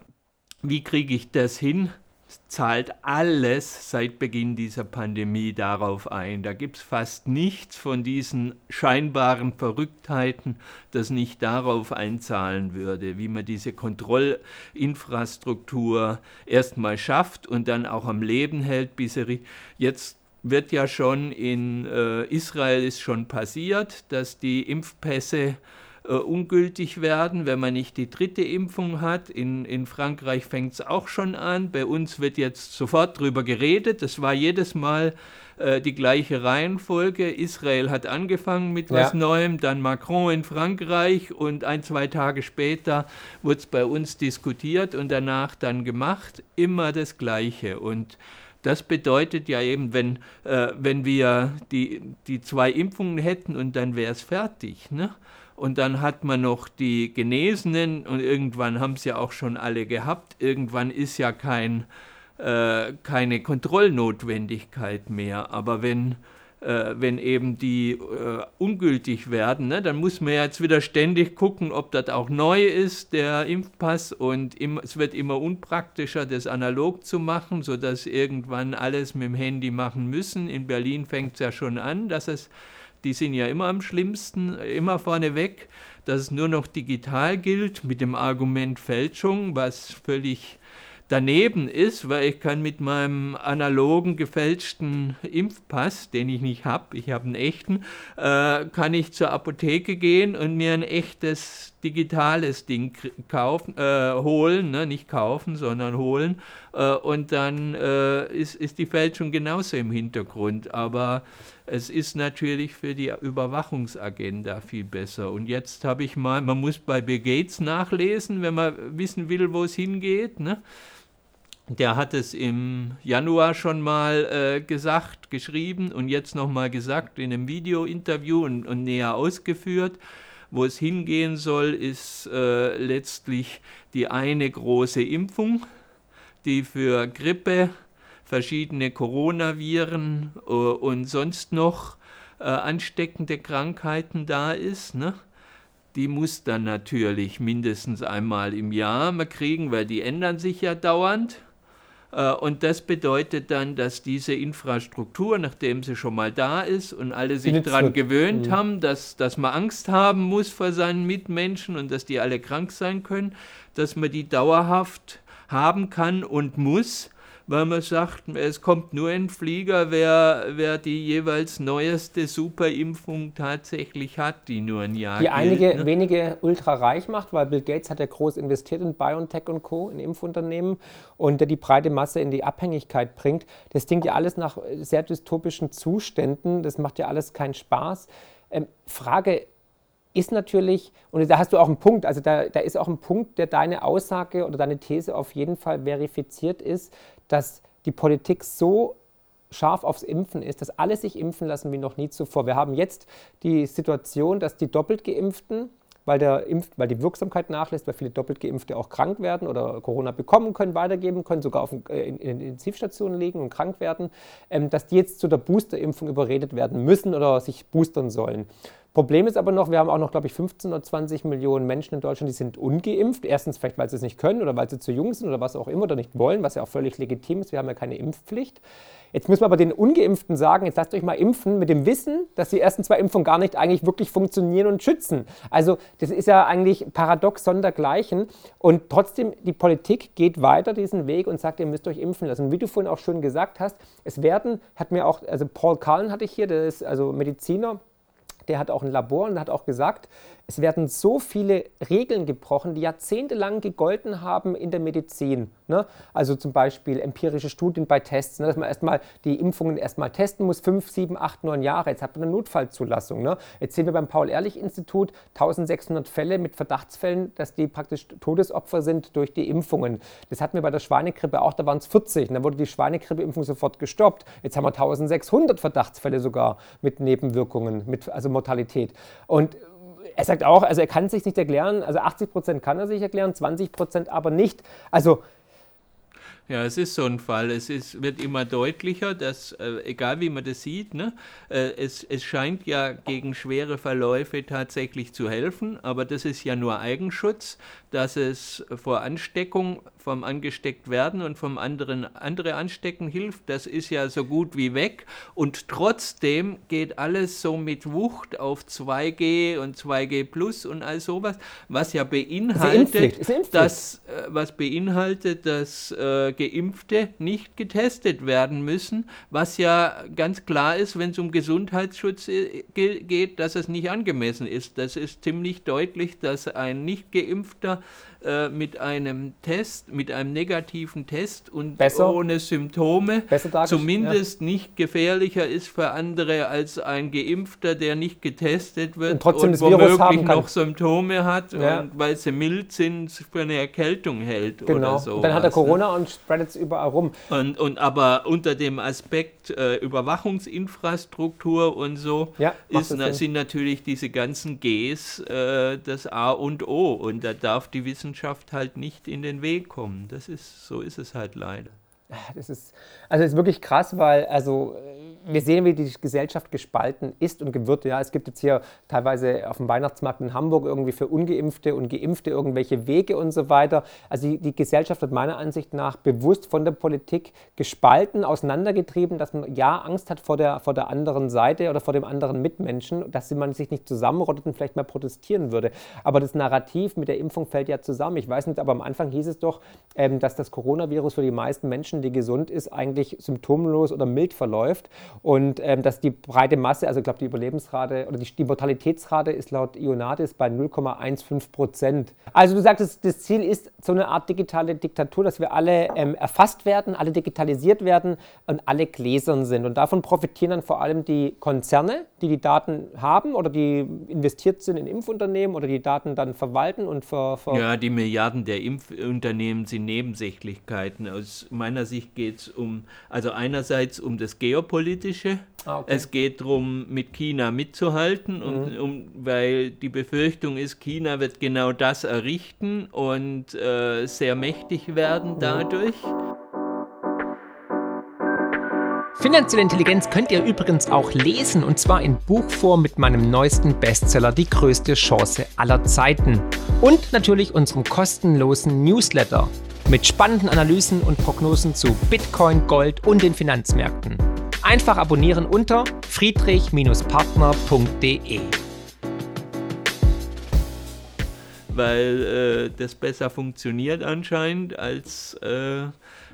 wie kriege ich das hin? Zahlt alles seit Beginn dieser Pandemie darauf ein. Da gibt es fast nichts von diesen scheinbaren Verrücktheiten, das nicht darauf einzahlen würde, wie man diese Kontrollinfrastruktur erstmal schafft und dann auch am Leben hält, bis er jetzt wird ja schon in äh, Israel ist schon passiert, dass die Impfpässe äh, ungültig werden, wenn man nicht die dritte Impfung hat. In, in Frankreich fängt es auch schon an. Bei uns wird jetzt sofort darüber geredet. Das war jedes Mal äh, die gleiche Reihenfolge. Israel hat angefangen mit ja. was Neuem, dann Macron in Frankreich und ein, zwei Tage später wurde es bei uns diskutiert und danach dann gemacht. Immer das Gleiche. Und das bedeutet ja eben, wenn, äh, wenn wir die, die zwei Impfungen hätten und dann wäre es fertig. Ne? Und dann hat man noch die Genesenen und irgendwann haben sie ja auch schon alle gehabt. Irgendwann ist ja kein, äh, keine Kontrollnotwendigkeit mehr. Aber wenn äh, wenn eben die äh, ungültig werden, ne, dann muss man jetzt wieder ständig gucken, ob das auch neu ist, der Impfpass. Und im, es wird immer unpraktischer, das analog zu machen, sodass irgendwann alles mit dem Handy machen müssen. In Berlin fängt es ja schon an, dass es, die sind ja immer am schlimmsten, immer vorneweg, dass es nur noch digital gilt, mit dem Argument Fälschung, was völlig daneben ist, weil ich kann mit meinem analogen gefälschten Impfpass, den ich nicht habe, ich habe einen echten, äh, kann ich zur Apotheke gehen und mir ein echtes digitales Ding kaufen, äh, holen, ne? nicht kaufen, sondern holen. Äh, und dann äh, ist, ist die Fälschung genauso im Hintergrund. Aber es ist natürlich für die Überwachungsagenda viel besser. Und jetzt habe ich mal, man muss bei Bill Gates nachlesen, wenn man wissen will, wo es hingeht. Ne? Der hat es im Januar schon mal äh, gesagt, geschrieben und jetzt nochmal gesagt in einem Video-Interview und, und, näher ausgeführt. Wo es hingehen soll, ist äh, letztlich die eine große Impfung, die für Grippe, verschiedene Coronaviren äh, und sonst noch äh, ansteckende Krankheiten da ist. Ne? die muss dann natürlich mindestens einmal im Jahr mal kriegen, weil die ändern sich ja dauernd. Äh, und das bedeutet dann, dass diese Infrastruktur, nachdem sie schon mal da ist und alle sich daran gewöhnt mhm. haben, dass, dass man Angst haben muss vor seinen Mitmenschen und dass die alle krank sein können, dass man die dauerhaft haben kann und muss weil man sagt, es kommt nur ein Flieger, wer, wer die jeweils neueste Superimpfung tatsächlich hat, die nur ein Jahr Die gilt, einige ne? wenige ultra reich macht, weil Bill Gates hat ja groß investiert in BioNTech und Co., in Impfunternehmen und der die breite Masse in die Abhängigkeit bringt. Das klingt ja alles nach sehr dystopischen Zuständen, das macht ja alles keinen Spaß. Ähm, Frage, ist natürlich, und da hast du auch einen Punkt, also da, da ist auch ein Punkt, der deine Aussage oder deine These auf jeden Fall verifiziert ist, dass die Politik so scharf aufs Impfen ist, dass alle sich impfen lassen wie noch nie zuvor. Wir haben jetzt die Situation, dass die doppelt geimpften, weil, der Impf, weil die Wirksamkeit nachlässt, weil viele doppelt geimpfte auch krank werden oder Corona bekommen können, weitergeben können, sogar auf, äh, in, in Intensivstationen liegen und krank werden, ähm, dass die jetzt zu der Boosterimpfung überredet werden müssen oder sich boostern sollen. Problem ist aber noch, wir haben auch noch, glaube ich, 15 oder 20 Millionen Menschen in Deutschland, die sind ungeimpft. Erstens vielleicht, weil sie es nicht können oder weil sie zu jung sind oder was auch immer oder nicht wollen, was ja auch völlig legitim ist. Wir haben ja keine Impfpflicht. Jetzt müssen wir aber den Ungeimpften sagen, jetzt lasst euch mal impfen mit dem Wissen, dass die ersten zwei Impfungen gar nicht eigentlich wirklich funktionieren und schützen. Also das ist ja eigentlich paradox sondergleichen. Und trotzdem, die Politik geht weiter diesen Weg und sagt, ihr müsst euch impfen lassen. Und wie du vorhin auch schon gesagt hast, es werden, hat mir auch, also Paul Kahn hatte ich hier, der ist also Mediziner, der hat auch ein Labor und hat auch gesagt, es werden so viele Regeln gebrochen, die jahrzehntelang gegolten haben in der Medizin. Ne? Also zum Beispiel empirische Studien bei Tests, ne? dass man erstmal die Impfungen erstmal testen muss, fünf, sieben, acht, neun Jahre. Jetzt hat man eine Notfallzulassung. Ne? Jetzt sehen wir beim Paul-Ehrlich-Institut 1600 Fälle mit Verdachtsfällen, dass die praktisch Todesopfer sind durch die Impfungen. Das hatten wir bei der Schweinegrippe auch, da waren es 40. Und dann wurde die Schweinegrippeimpfung sofort gestoppt. Jetzt haben wir 1600 Verdachtsfälle sogar mit Nebenwirkungen, mit, also Mortalität. Und er sagt auch, also er kann es sich nicht erklären, also 80 Prozent kann er sich erklären, 20 Prozent aber nicht. Also ja, es ist so ein Fall. Es ist, wird immer deutlicher, dass, äh, egal wie man das sieht, ne, äh, es, es scheint ja gegen schwere Verläufe tatsächlich zu helfen, aber das ist ja nur Eigenschutz, dass es vor Ansteckung vom angesteckt werden und vom anderen andere anstecken hilft. Das ist ja so gut wie weg. Und trotzdem geht alles so mit Wucht auf 2G und 2G Plus und all sowas, was ja beinhaltet, dass, äh, was beinhaltet, dass äh, Geimpfte nicht getestet werden müssen, was ja ganz klar ist, wenn es um Gesundheitsschutz äh, geht, dass es nicht angemessen ist. Das ist ziemlich deutlich, dass ein nicht geimpfter äh, mit einem Test, mit einem negativen Test und Besser. ohne Symptome zumindest ja. nicht gefährlicher ist für andere als ein Geimpfter, der nicht getestet wird und, trotzdem und womöglich noch Symptome hat, ja. und weil sie mild sind, für eine Erkältung hält genau. oder so. Dann hat er ne? Corona und spreadet es überall rum. Und, und aber unter dem Aspekt äh, Überwachungsinfrastruktur und so Ja, ist, na, sind natürlich diese ganzen Gs äh, das A und O. Und da darf die Wissenschaft halt nicht in den Weg kommen. Das ist, so ist es halt leider. Das ist, also das ist wirklich krass, weil also äh, wir sehen, wie die Gesellschaft gespalten ist und wird. Ja, es gibt jetzt hier teilweise auf dem Weihnachtsmarkt in Hamburg irgendwie für Ungeimpfte und Geimpfte irgendwelche Wege und so weiter. Also die, die Gesellschaft wird meiner Ansicht nach bewusst von der Politik gespalten, auseinandergetrieben, dass man ja Angst hat vor der, vor der anderen Seite oder vor dem anderen Mitmenschen, dass man sich nicht zusammenrottet und vielleicht mal protestieren würde. Aber das Narrativ mit der Impfung fällt ja zusammen. Ich weiß nicht, aber am Anfang hieß es doch, ähm, dass das Coronavirus für die meisten Menschen, die gesund ist, eigentlich symptomlos oder mild verläuft und ähm, dass die breite Masse, also ich glaube die Überlebensrate oder die, die Mortalitätsrate ist laut Ionatis bei 0,15 Prozent. Also du sagtest, das Ziel ist so eine Art digitale Diktatur, dass wir alle ähm, erfasst werden, alle digitalisiert werden und alle gläsern sind. Und davon profitieren dann vor allem die Konzerne, die die Daten haben oder die investiert sind in Impfunternehmen oder die Daten dann verwalten und ver, ver Ja, die Milliarden der Impfunternehmen sind Nebensächlichkeiten. Aus meiner Sicht geht es um, also einerseits um das Geopolitische. Ah, okay. Es geht darum, mit China mitzuhalten, und, um, weil die Befürchtung ist, China wird genau das errichten und äh, sehr mächtig werden dadurch. Finanzielle Intelligenz könnt ihr übrigens auch lesen und zwar in Buchform mit meinem neuesten Bestseller Die größte Chance aller Zeiten. Und natürlich unserem kostenlosen Newsletter mit spannenden Analysen und Prognosen zu Bitcoin, Gold und den Finanzmärkten. Einfach abonnieren unter friedrich-partner.de. weil äh, das besser funktioniert anscheinend als, äh,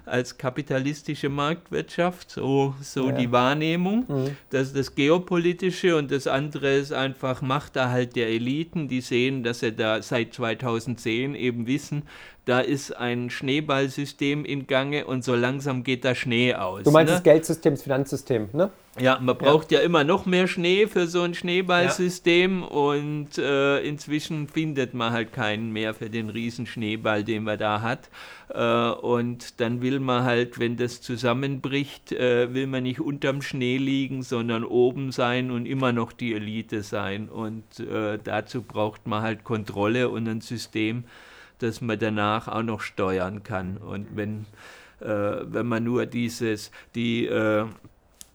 als kapitalistische Marktwirtschaft, so, so Ja. die Wahrnehmung. Mhm. Das ist das Geopolitische und das andere ist einfach Machterhalt der Eliten, die sehen, dass sie da seit 2010 eben wissen, da ist ein Schneeballsystem in Gange und so langsam geht der Schnee aus. Du meinst ne? das Geldsystem, das Finanzsystem, ne? Ja, man braucht ja. immer noch mehr Schnee für so ein Schneeballsystem und äh, inzwischen findet man halt keinen mehr für den riesen Schneeball, den man da hat. Äh, und dann will man halt, wenn das zusammenbricht, äh, will man nicht unterm Schnee liegen, sondern oben sein und immer noch die Elite sein. Und äh, dazu braucht man halt Kontrolle und ein System, das man danach auch noch steuern kann. Und wenn, äh, wenn man nur dieses, die äh,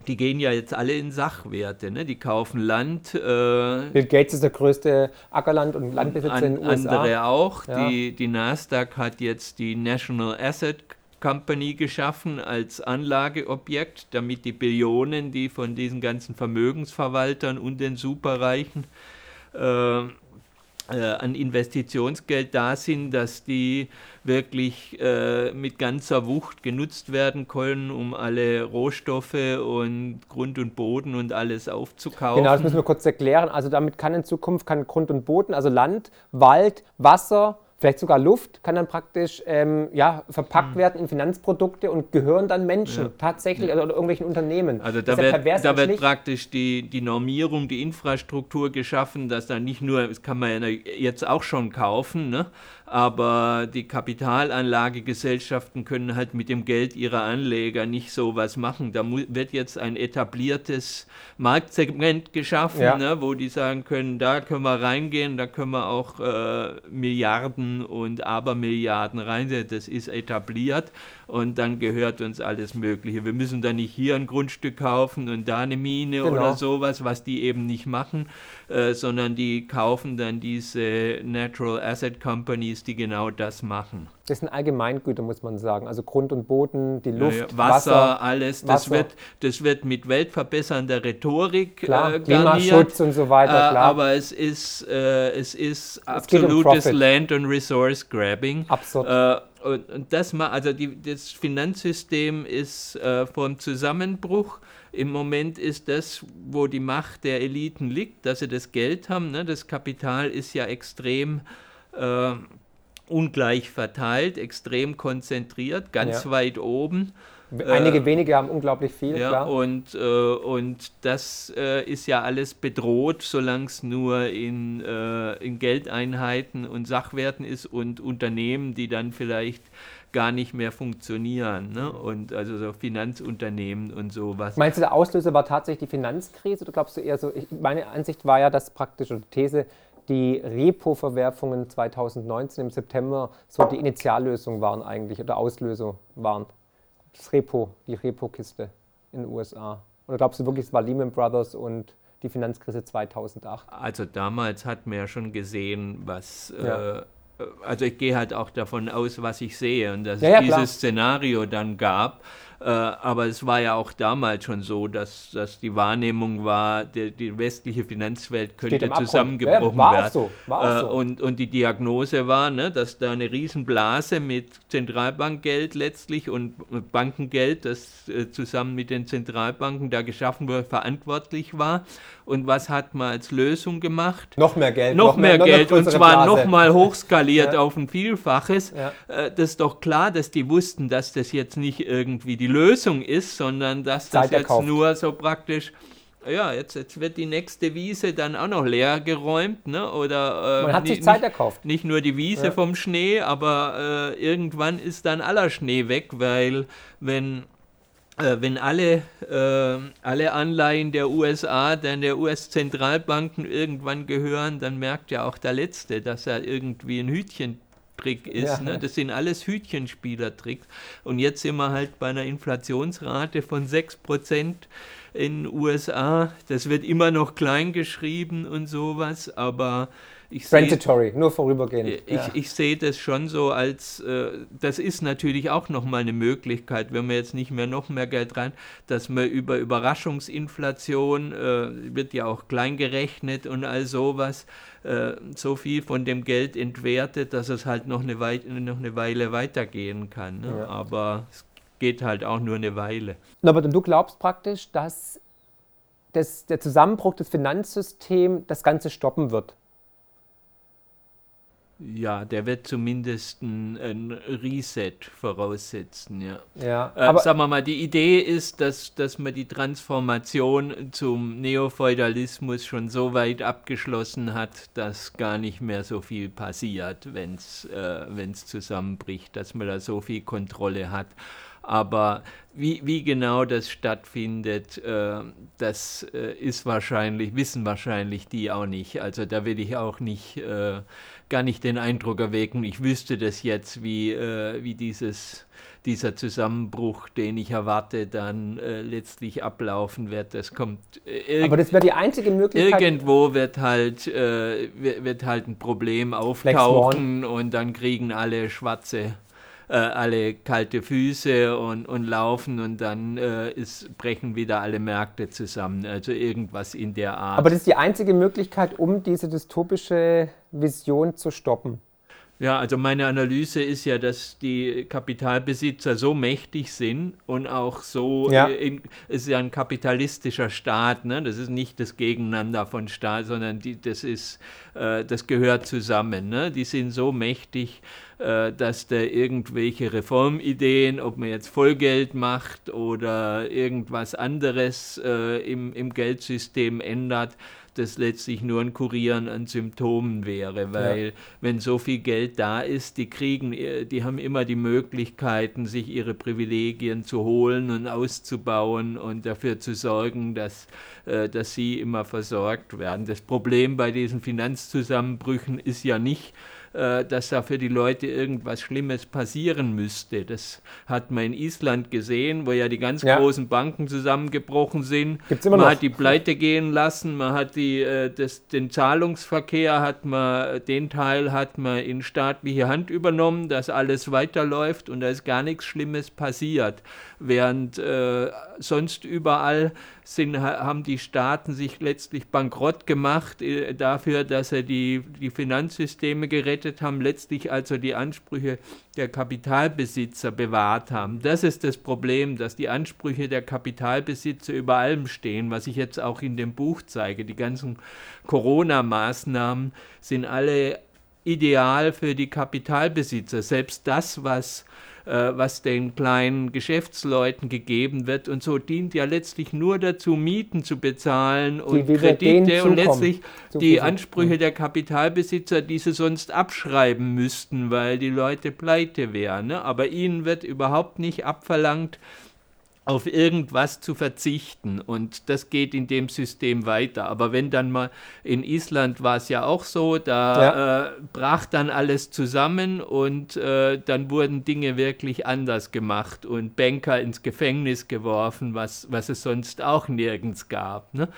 die gehen ja jetzt alle in Sachwerte, ne? die kaufen Land, äh, Bill Gates ist der größte Ackerland- und Landbesitzer in an, den USA. andere auch. Ja. Die, die Nasdaq hat jetzt die National Asset Company geschaffen als Anlageobjekt, damit die Billionen, die von diesen ganzen Vermögensverwaltern und den Superreichen äh, an Investitionsgeld da sind, dass die wirklich äh, mit ganzer Wucht genutzt werden können, um alle Rohstoffe und Grund und Boden und alles aufzukaufen. Genau, das müssen wir kurz erklären. Also damit kann in Zukunft kann Grund und Boden, also Land, Wald, Wasser, vielleicht sogar Luft, kann dann praktisch ähm, ja, verpackt werden in Finanzprodukte und gehören dann Menschen Ja. tatsächlich also, oder irgendwelchen Unternehmen. Also da ja wird, pervers da wird praktisch die, die Normierung, die Infrastruktur geschaffen, dass da nicht nur, das kann man ja jetzt auch schon kaufen, ne? aber die Kapitalanlagegesellschaften können halt mit dem Geld ihrer Anleger nicht so was machen. Da wird jetzt ein etabliertes Marktsegment geschaffen, Ja. ne? wo die sagen können, da können wir reingehen, da können wir auch äh, Milliarden und Abermilliarden reinsetzen. Das ist etabliert und dann gehört uns alles Mögliche. Wir müssen da nicht hier ein Grundstück kaufen und da eine Mine Genau. oder sowas, was die eben nicht machen, äh, sondern die kaufen dann diese Natural Asset Companies, die genau das machen. Das sind Allgemeingüter, muss man sagen. Also Grund und Boden, die Luft, ja, Wasser, alles, das Wasser. wird, das wird mit weltverbessernder Rhetorik Klar, äh, garniert. Klimaschutz und so weiter, Äh, klar. aber es ist, äh, es ist um absolutes Profit. Land- und Resource-Grabbing. Absurd. Äh, und, und das, ma- also die, das Finanzsystem ist äh, vom Zusammenbruch. Im Moment ist das, wo die Macht der Eliten liegt, dass sie das Geld haben. Ne? Das Kapital ist ja extrem äh, ungleich verteilt, extrem konzentriert, ganz Ja. weit oben. Einige äh, wenige haben unglaublich viel, Ja, klar. und, äh, und das äh, ist ja alles bedroht, solange es nur in, äh, in Geldeinheiten und Sachwerten ist und Unternehmen, die dann vielleicht gar nicht mehr funktionieren. Ne? Und also so Finanzunternehmen und sowas. Meinst du, der Auslöser war tatsächlich die Finanzkrise oder glaubst du eher so, ich, meine Ansicht war ja, dass praktisch, oder These, die Repo-Verwerfungen 2019 im September so die Initiallösung waren eigentlich oder Auslöser waren. Das Repo, die Repo-Kiste in den USA. Oder glaubst du wirklich, es war Lehman Brothers und die Finanzkrise 2008? Also damals hat man ja schon gesehen, was... Ja. Äh, also ich gehe halt auch davon aus, was ich sehe und dass ja, ja, es dieses Szenario dann gab. Äh, aber es war ja auch damals schon so, dass, dass die Wahrnehmung war, die, die westliche Finanzwelt könnte zusammengebrochen ja, werden. So, äh, so. und, und die Diagnose war, ne, dass da eine Riesenblase mit Zentralbankgeld letztlich und Bankengeld, das äh, zusammen mit den Zentralbanken da geschaffen wurde, verantwortlich war. Und was hat man als Lösung gemacht? Noch mehr Geld. Noch, noch mehr, mehr, Geld und zwar nochmal <laughs> hochskaliert ja. auf ein Vielfaches. Ja. Das ist doch klar, dass die wussten, dass das jetzt nicht irgendwie die die Lösung ist, sondern dass das jetzt kauft. nur so praktisch ja, jetzt, jetzt wird die nächste Wiese dann auch noch leer geräumt, ne? Oder äh, man hat sich Zeit erkauft. Nicht nur die Wiese ja. vom Schnee, aber äh, irgendwann ist dann aller Schnee weg, weil wenn äh, wenn alle, äh, alle Anleihen der USA, dann der US-Zentralbanken irgendwann gehören, dann merkt ja auch der Letzte, dass er irgendwie ein Hütchen Trick ist. Ja. Ne? Das sind alles Hütchenspielertricks. Und jetzt sind wir halt bei einer Inflationsrate von 6% in den USA. Das wird immer noch klein geschrieben und sowas, aber ich Transitory, seh, nur vorübergehend. Ich, ja. ich sehe das schon so als, äh, das ist natürlich auch nochmal eine Möglichkeit, wenn wir jetzt nicht mehr noch mehr Geld rein, dass man über Überraschungsinflation, äh, wird ja auch klein gerechnet und all sowas, äh, so viel von dem Geld entwertet, dass es halt noch eine, Wei noch eine Weile weitergehen kann. Ne? Ja. Aber es geht halt auch nur eine Weile. Aber du glaubst praktisch, dass das, der Zusammenbruch des Finanzsystems das Ganze stoppen wird? Ja, der wird zumindest ein, ein Reset voraussetzen, ja. ja äh, aber sagen wir mal, die Idee ist, dass, dass man die Transformation zum Neofeudalismus schon so weit abgeschlossen hat, dass gar nicht mehr so viel passiert, wenn es äh, zusammenbricht, dass man da so viel Kontrolle hat. Aber wie, wie genau das stattfindet, äh, das äh, ist wahrscheinlich, wissen wahrscheinlich die auch nicht. Also da will ich auch nicht, äh, gar nicht den Eindruck erwecken, ich wüsste das jetzt, wie, äh, wie dieses, dieser Zusammenbruch, den ich erwarte, dann äh, letztlich ablaufen wird. Das kommt. Äh, Aber das wäre die einzige Möglichkeit. Irgendwo wird halt, wird halt ein Problem auftauchen und dann kriegen alle schwarze äh, alle kalte Füße und, und laufen und dann äh, ist, brechen wieder alle Märkte zusammen. Also irgendwas in der Art. Aber das ist die einzige Möglichkeit, um diese dystopische Vision zu stoppen. Ja, also meine Analyse ist ja, dass die Kapitalbesitzer so mächtig sind und auch so, ja. in, es ist ja ein kapitalistischer Staat, ne? das ist nicht das Gegeneinander von Staat, sondern die, das, ist, äh, das gehört zusammen. Ne? Die sind so mächtig, äh, dass da irgendwelche Reformideen, ob man jetzt Vollgeld macht oder irgendwas anderes äh, im, im Geldsystem ändert, das letztlich nur ein Kurieren an Symptomen wäre, weil ja. wenn so viel Geld da ist, die kriegen, äh, die haben immer die Möglichkeiten, sich ihre Privilegien zu holen und auszubauen und dafür zu sorgen, dass, äh, dass sie immer versorgt werden. Das Problem bei diesen Finanzzusammenbrüchen ist ja nicht, dass da für die Leute irgendwas Schlimmes passieren müsste. Das hat man in Island gesehen, wo ja die ganz ja. großen Banken zusammengebrochen sind. Gibt's immer man noch. hat die Pleite gehen lassen, man hat die, äh, das, den Zahlungsverkehr, hat man, den Teil hat man in staatliche Hand übernommen, dass alles weiterläuft und da ist gar nichts Schlimmes passiert. Während äh, sonst überall sind, haben die Staaten sich letztlich bankrott gemacht äh, dafür, dass sie die, die Finanzsysteme gerettet haben, letztlich also die Ansprüche der Kapitalbesitzer bewahrt haben. Das ist das Problem, dass die Ansprüche der Kapitalbesitzer über allem stehen, was ich jetzt auch in dem Buch zeige. Die ganzen Corona-Maßnahmen sind alle ideal für die Kapitalbesitzer. Selbst das, was was den kleinen Geschäftsleuten gegeben wird. Und so dient ja letztlich nur dazu, Mieten zu bezahlen und Kredite und letztlich die Ansprüche der Kapitalbesitzer, die sie sonst abschreiben müssten, weil die Leute pleite wären. Ne? Aber ihnen wird überhaupt nicht abverlangt, auf irgendwas zu verzichten. Und das geht in dem System weiter. Aber wenn dann mal in Island war es ja auch so, da ja. äh, brach dann alles zusammen und äh, dann wurden Dinge wirklich anders gemacht und Banker ins Gefängnis geworfen, was, was es sonst auch nirgends gab. Ne?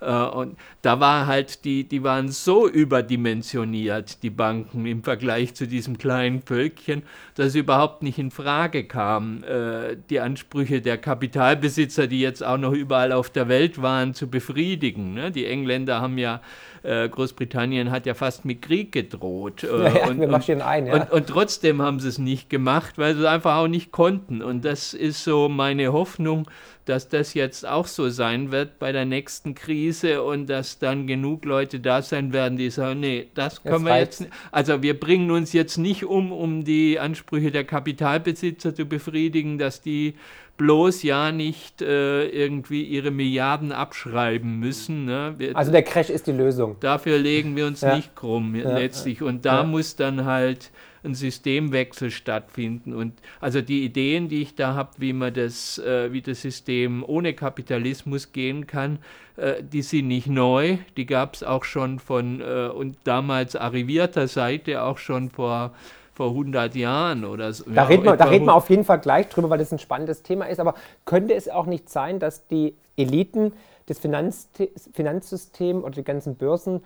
Äh, und da war halt, die, die waren so überdimensioniert, die Banken im Vergleich zu diesem kleinen Völkchen, dass es überhaupt nicht in Frage kam, äh, die Ansprüche der Kapitalbesitzer, die jetzt auch noch überall auf der Welt waren, zu befriedigen. Ne? Die Engländer haben ja äh, Großbritannien hat ja fast mit Krieg gedroht. <laughs> Ja, und, wir ein, ja. und, und, trotzdem haben sie es nicht gemacht, weil sie es einfach auch nicht konnten. Und das ist so meine Hoffnung, dass das jetzt auch so sein wird bei der nächsten Krise und dass dann genug Leute da sein werden, die sagen, nee, das können wir jetzt nicht. Also wir bringen uns jetzt nicht um, um die Ansprüche der Kapitalbesitzer zu befriedigen, dass die bloß ja nicht äh, irgendwie ihre Milliarden abschreiben müssen. Ne? Wir, also der Crash ist die Lösung. Dafür legen wir uns ja. nicht krumm ja. letztlich. Und da ja. muss dann halt ein Systemwechsel stattfinden. Und also die Ideen, die ich da habe, wie man das, äh, wie das System ohne Kapitalismus gehen kann, äh, die sind nicht neu. Die gab es auch schon von äh, und damals arrivierter Seite auch schon vor vor 100 Jahren oder so. Da, ja, reden, wir, da reden wir auf jeden Fall gleich drüber, weil das ein spannendes Thema ist. Aber könnte es auch nicht sein, dass die Eliten des Finanz Finanzsystems oder die ganzen Börsen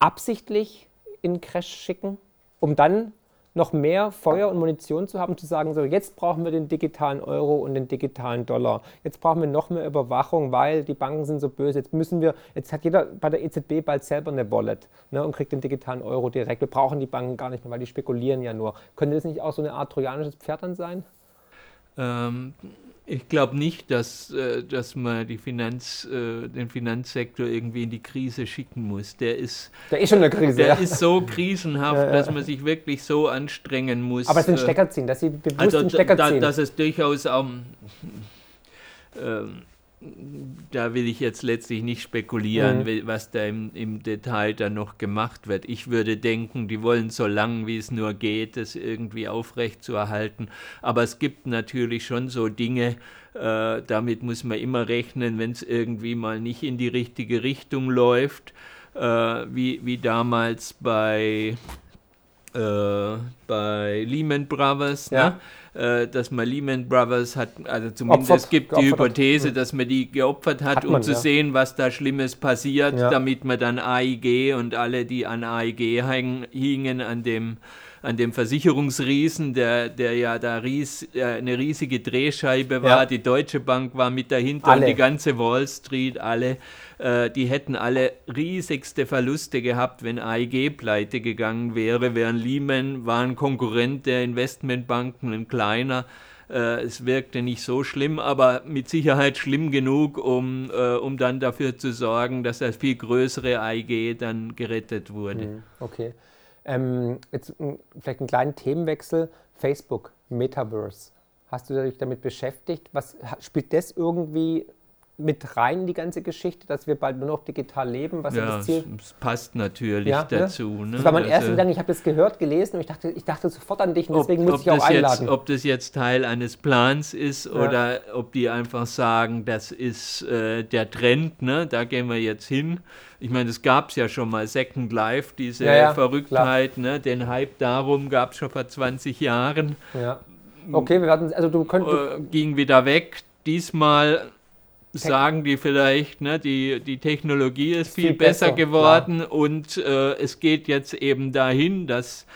absichtlich in Crash schicken, um dann noch mehr Feuer und Munition zu haben, zu sagen, so jetzt brauchen wir den digitalen Euro und den digitalen Dollar. Jetzt brauchen wir noch mehr Überwachung, weil die Banken sind so böse. Jetzt müssen wir, jetzt hat jeder bei der EZB bald selber eine Wallet ne, und kriegt den digitalen Euro direkt. Wir brauchen die Banken gar nicht mehr, weil die spekulieren ja nur. Könnte das nicht auch so eine Art trojanisches Pferd dann sein? Ähm, ich glaube nicht, dass, äh, dass man die Finanz, äh, den Finanzsektor irgendwie in die Krise schicken muss. Der ist, der ist schon eine Krise. Der ja. ist so krisenhaft, ja, ja. dass man sich wirklich so anstrengen muss. Aber es sind äh, Stecker ziehen, dass sie bewusst also Stecker ziehen. Da, dass es durchaus auch. Ähm, da will ich jetzt letztlich nicht spekulieren, mhm. was da im, im, Detail dann noch gemacht wird. Ich würde denken, die wollen so lang wie es nur geht, das irgendwie aufrechtzuerhalten. Aber es gibt natürlich schon so Dinge, äh, damit muss man immer rechnen, wenn es irgendwie mal nicht in die richtige Richtung läuft, äh, wie, wie damals bei, äh, bei Lehman Brothers. Ja. Ne? Äh, dass man Lehman Brothers hat, also zumindest Opfert, gibt die Hypothese, hat. dass man die geopfert hat, hat man, um zu ja. sehen, was da Schlimmes passiert, ja. damit man dann AIG und alle, die an AIG hingen, an dem an dem Versicherungsriesen, der, der ja da ries, äh, eine riesige Drehscheibe war. Ja. Die Deutsche Bank war mit dahinter alle. und die ganze Wall Street, alle. Äh, die hätten alle riesigste Verluste gehabt, wenn AIG pleite gegangen wäre, während Lehman war ein Konkurrent der Investmentbanken, ein kleiner. Äh, es wirkte nicht so schlimm, aber mit Sicherheit schlimm genug, um, äh, um dann dafür zu sorgen, dass das viel größere AIG dann gerettet wurde. Mhm, okay. Ähm, jetzt vielleicht einen kleinen Themenwechsel. Facebook, Metaverse. Hast du dich damit beschäftigt? Was spielt das irgendwie mit rein, die ganze Geschichte, dass wir bald nur noch digital leben? Was ja, das Ziel? Es passt natürlich ja, ne? dazu. Ne? Das war mein also, erster Gedanke, ich habe das gehört, gelesen und ich dachte, ich dachte sofort an dich und deswegen ob, muss ich auch einladen. Jetzt, ob das jetzt Teil eines Plans ist ja. oder ob die einfach sagen, das ist äh, der Trend, ne? da gehen wir jetzt hin. Ich meine, es gab es ja schon mal, Second Life, diese ja, Verrücktheit, ne? den Hype darum gab es schon vor 20 Jahren. Ja. Okay, wir werden, also du könntest... Äh, ging wieder weg. Diesmal sagen die vielleicht, ne, die, die Technologie ist viel, viel besser, besser, geworden klar. und äh, es geht jetzt eben dahin, dass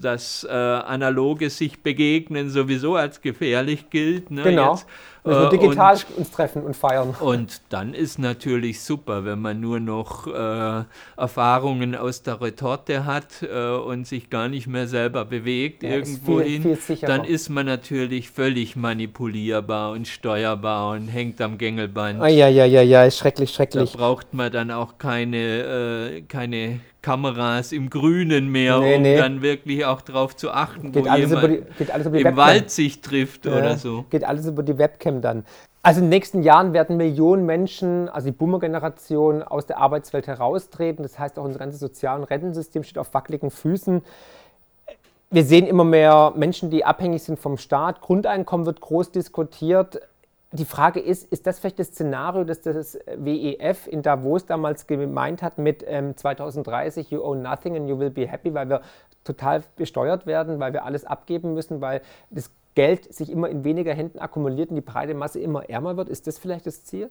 das äh, analoge sich begegnen sowieso als gefährlich gilt. Ne, genau. Jetzt, wir äh, digital und, uns treffen und feiern. Und dann ist natürlich super, wenn man nur noch äh, Erfahrungen aus der Retorte hat äh, und sich gar nicht mehr selber bewegt ja, irgendwohin, dann ist man natürlich völlig manipulierbar und steuerbar und hängt am Gängelband. Ah, ja, ja, ja, ja, ist schrecklich, schrecklich. Da braucht man dann auch keine, äh, keine Kameras im Grünen mehr, Nee, um nee. dann wirklich auch darauf zu achten, Geht wo jemand die im Webcam. Wald sich trifft Ja, oder so. Geht alles über die Webcam dann. Also in den nächsten Jahren werden Millionen Menschen, also die Boomer-Generation, aus der Arbeitswelt heraustreten. Das heißt, auch unser ganzes Sozial- und Rentensystem steht auf wackeligen Füßen. Wir sehen immer mehr Menschen, die abhängig sind vom Staat. Grundeinkommen wird groß diskutiert. Die Frage ist, ist das vielleicht das Szenario, das das WEF in Davos damals gemeint hat mit ähm, 2030, you own nothing and you will be happy, weil wir total besteuert werden, weil wir alles abgeben müssen, weil das Geld sich immer in weniger Händen akkumuliert und die breite Masse immer ärmer wird. Ist das vielleicht das Ziel?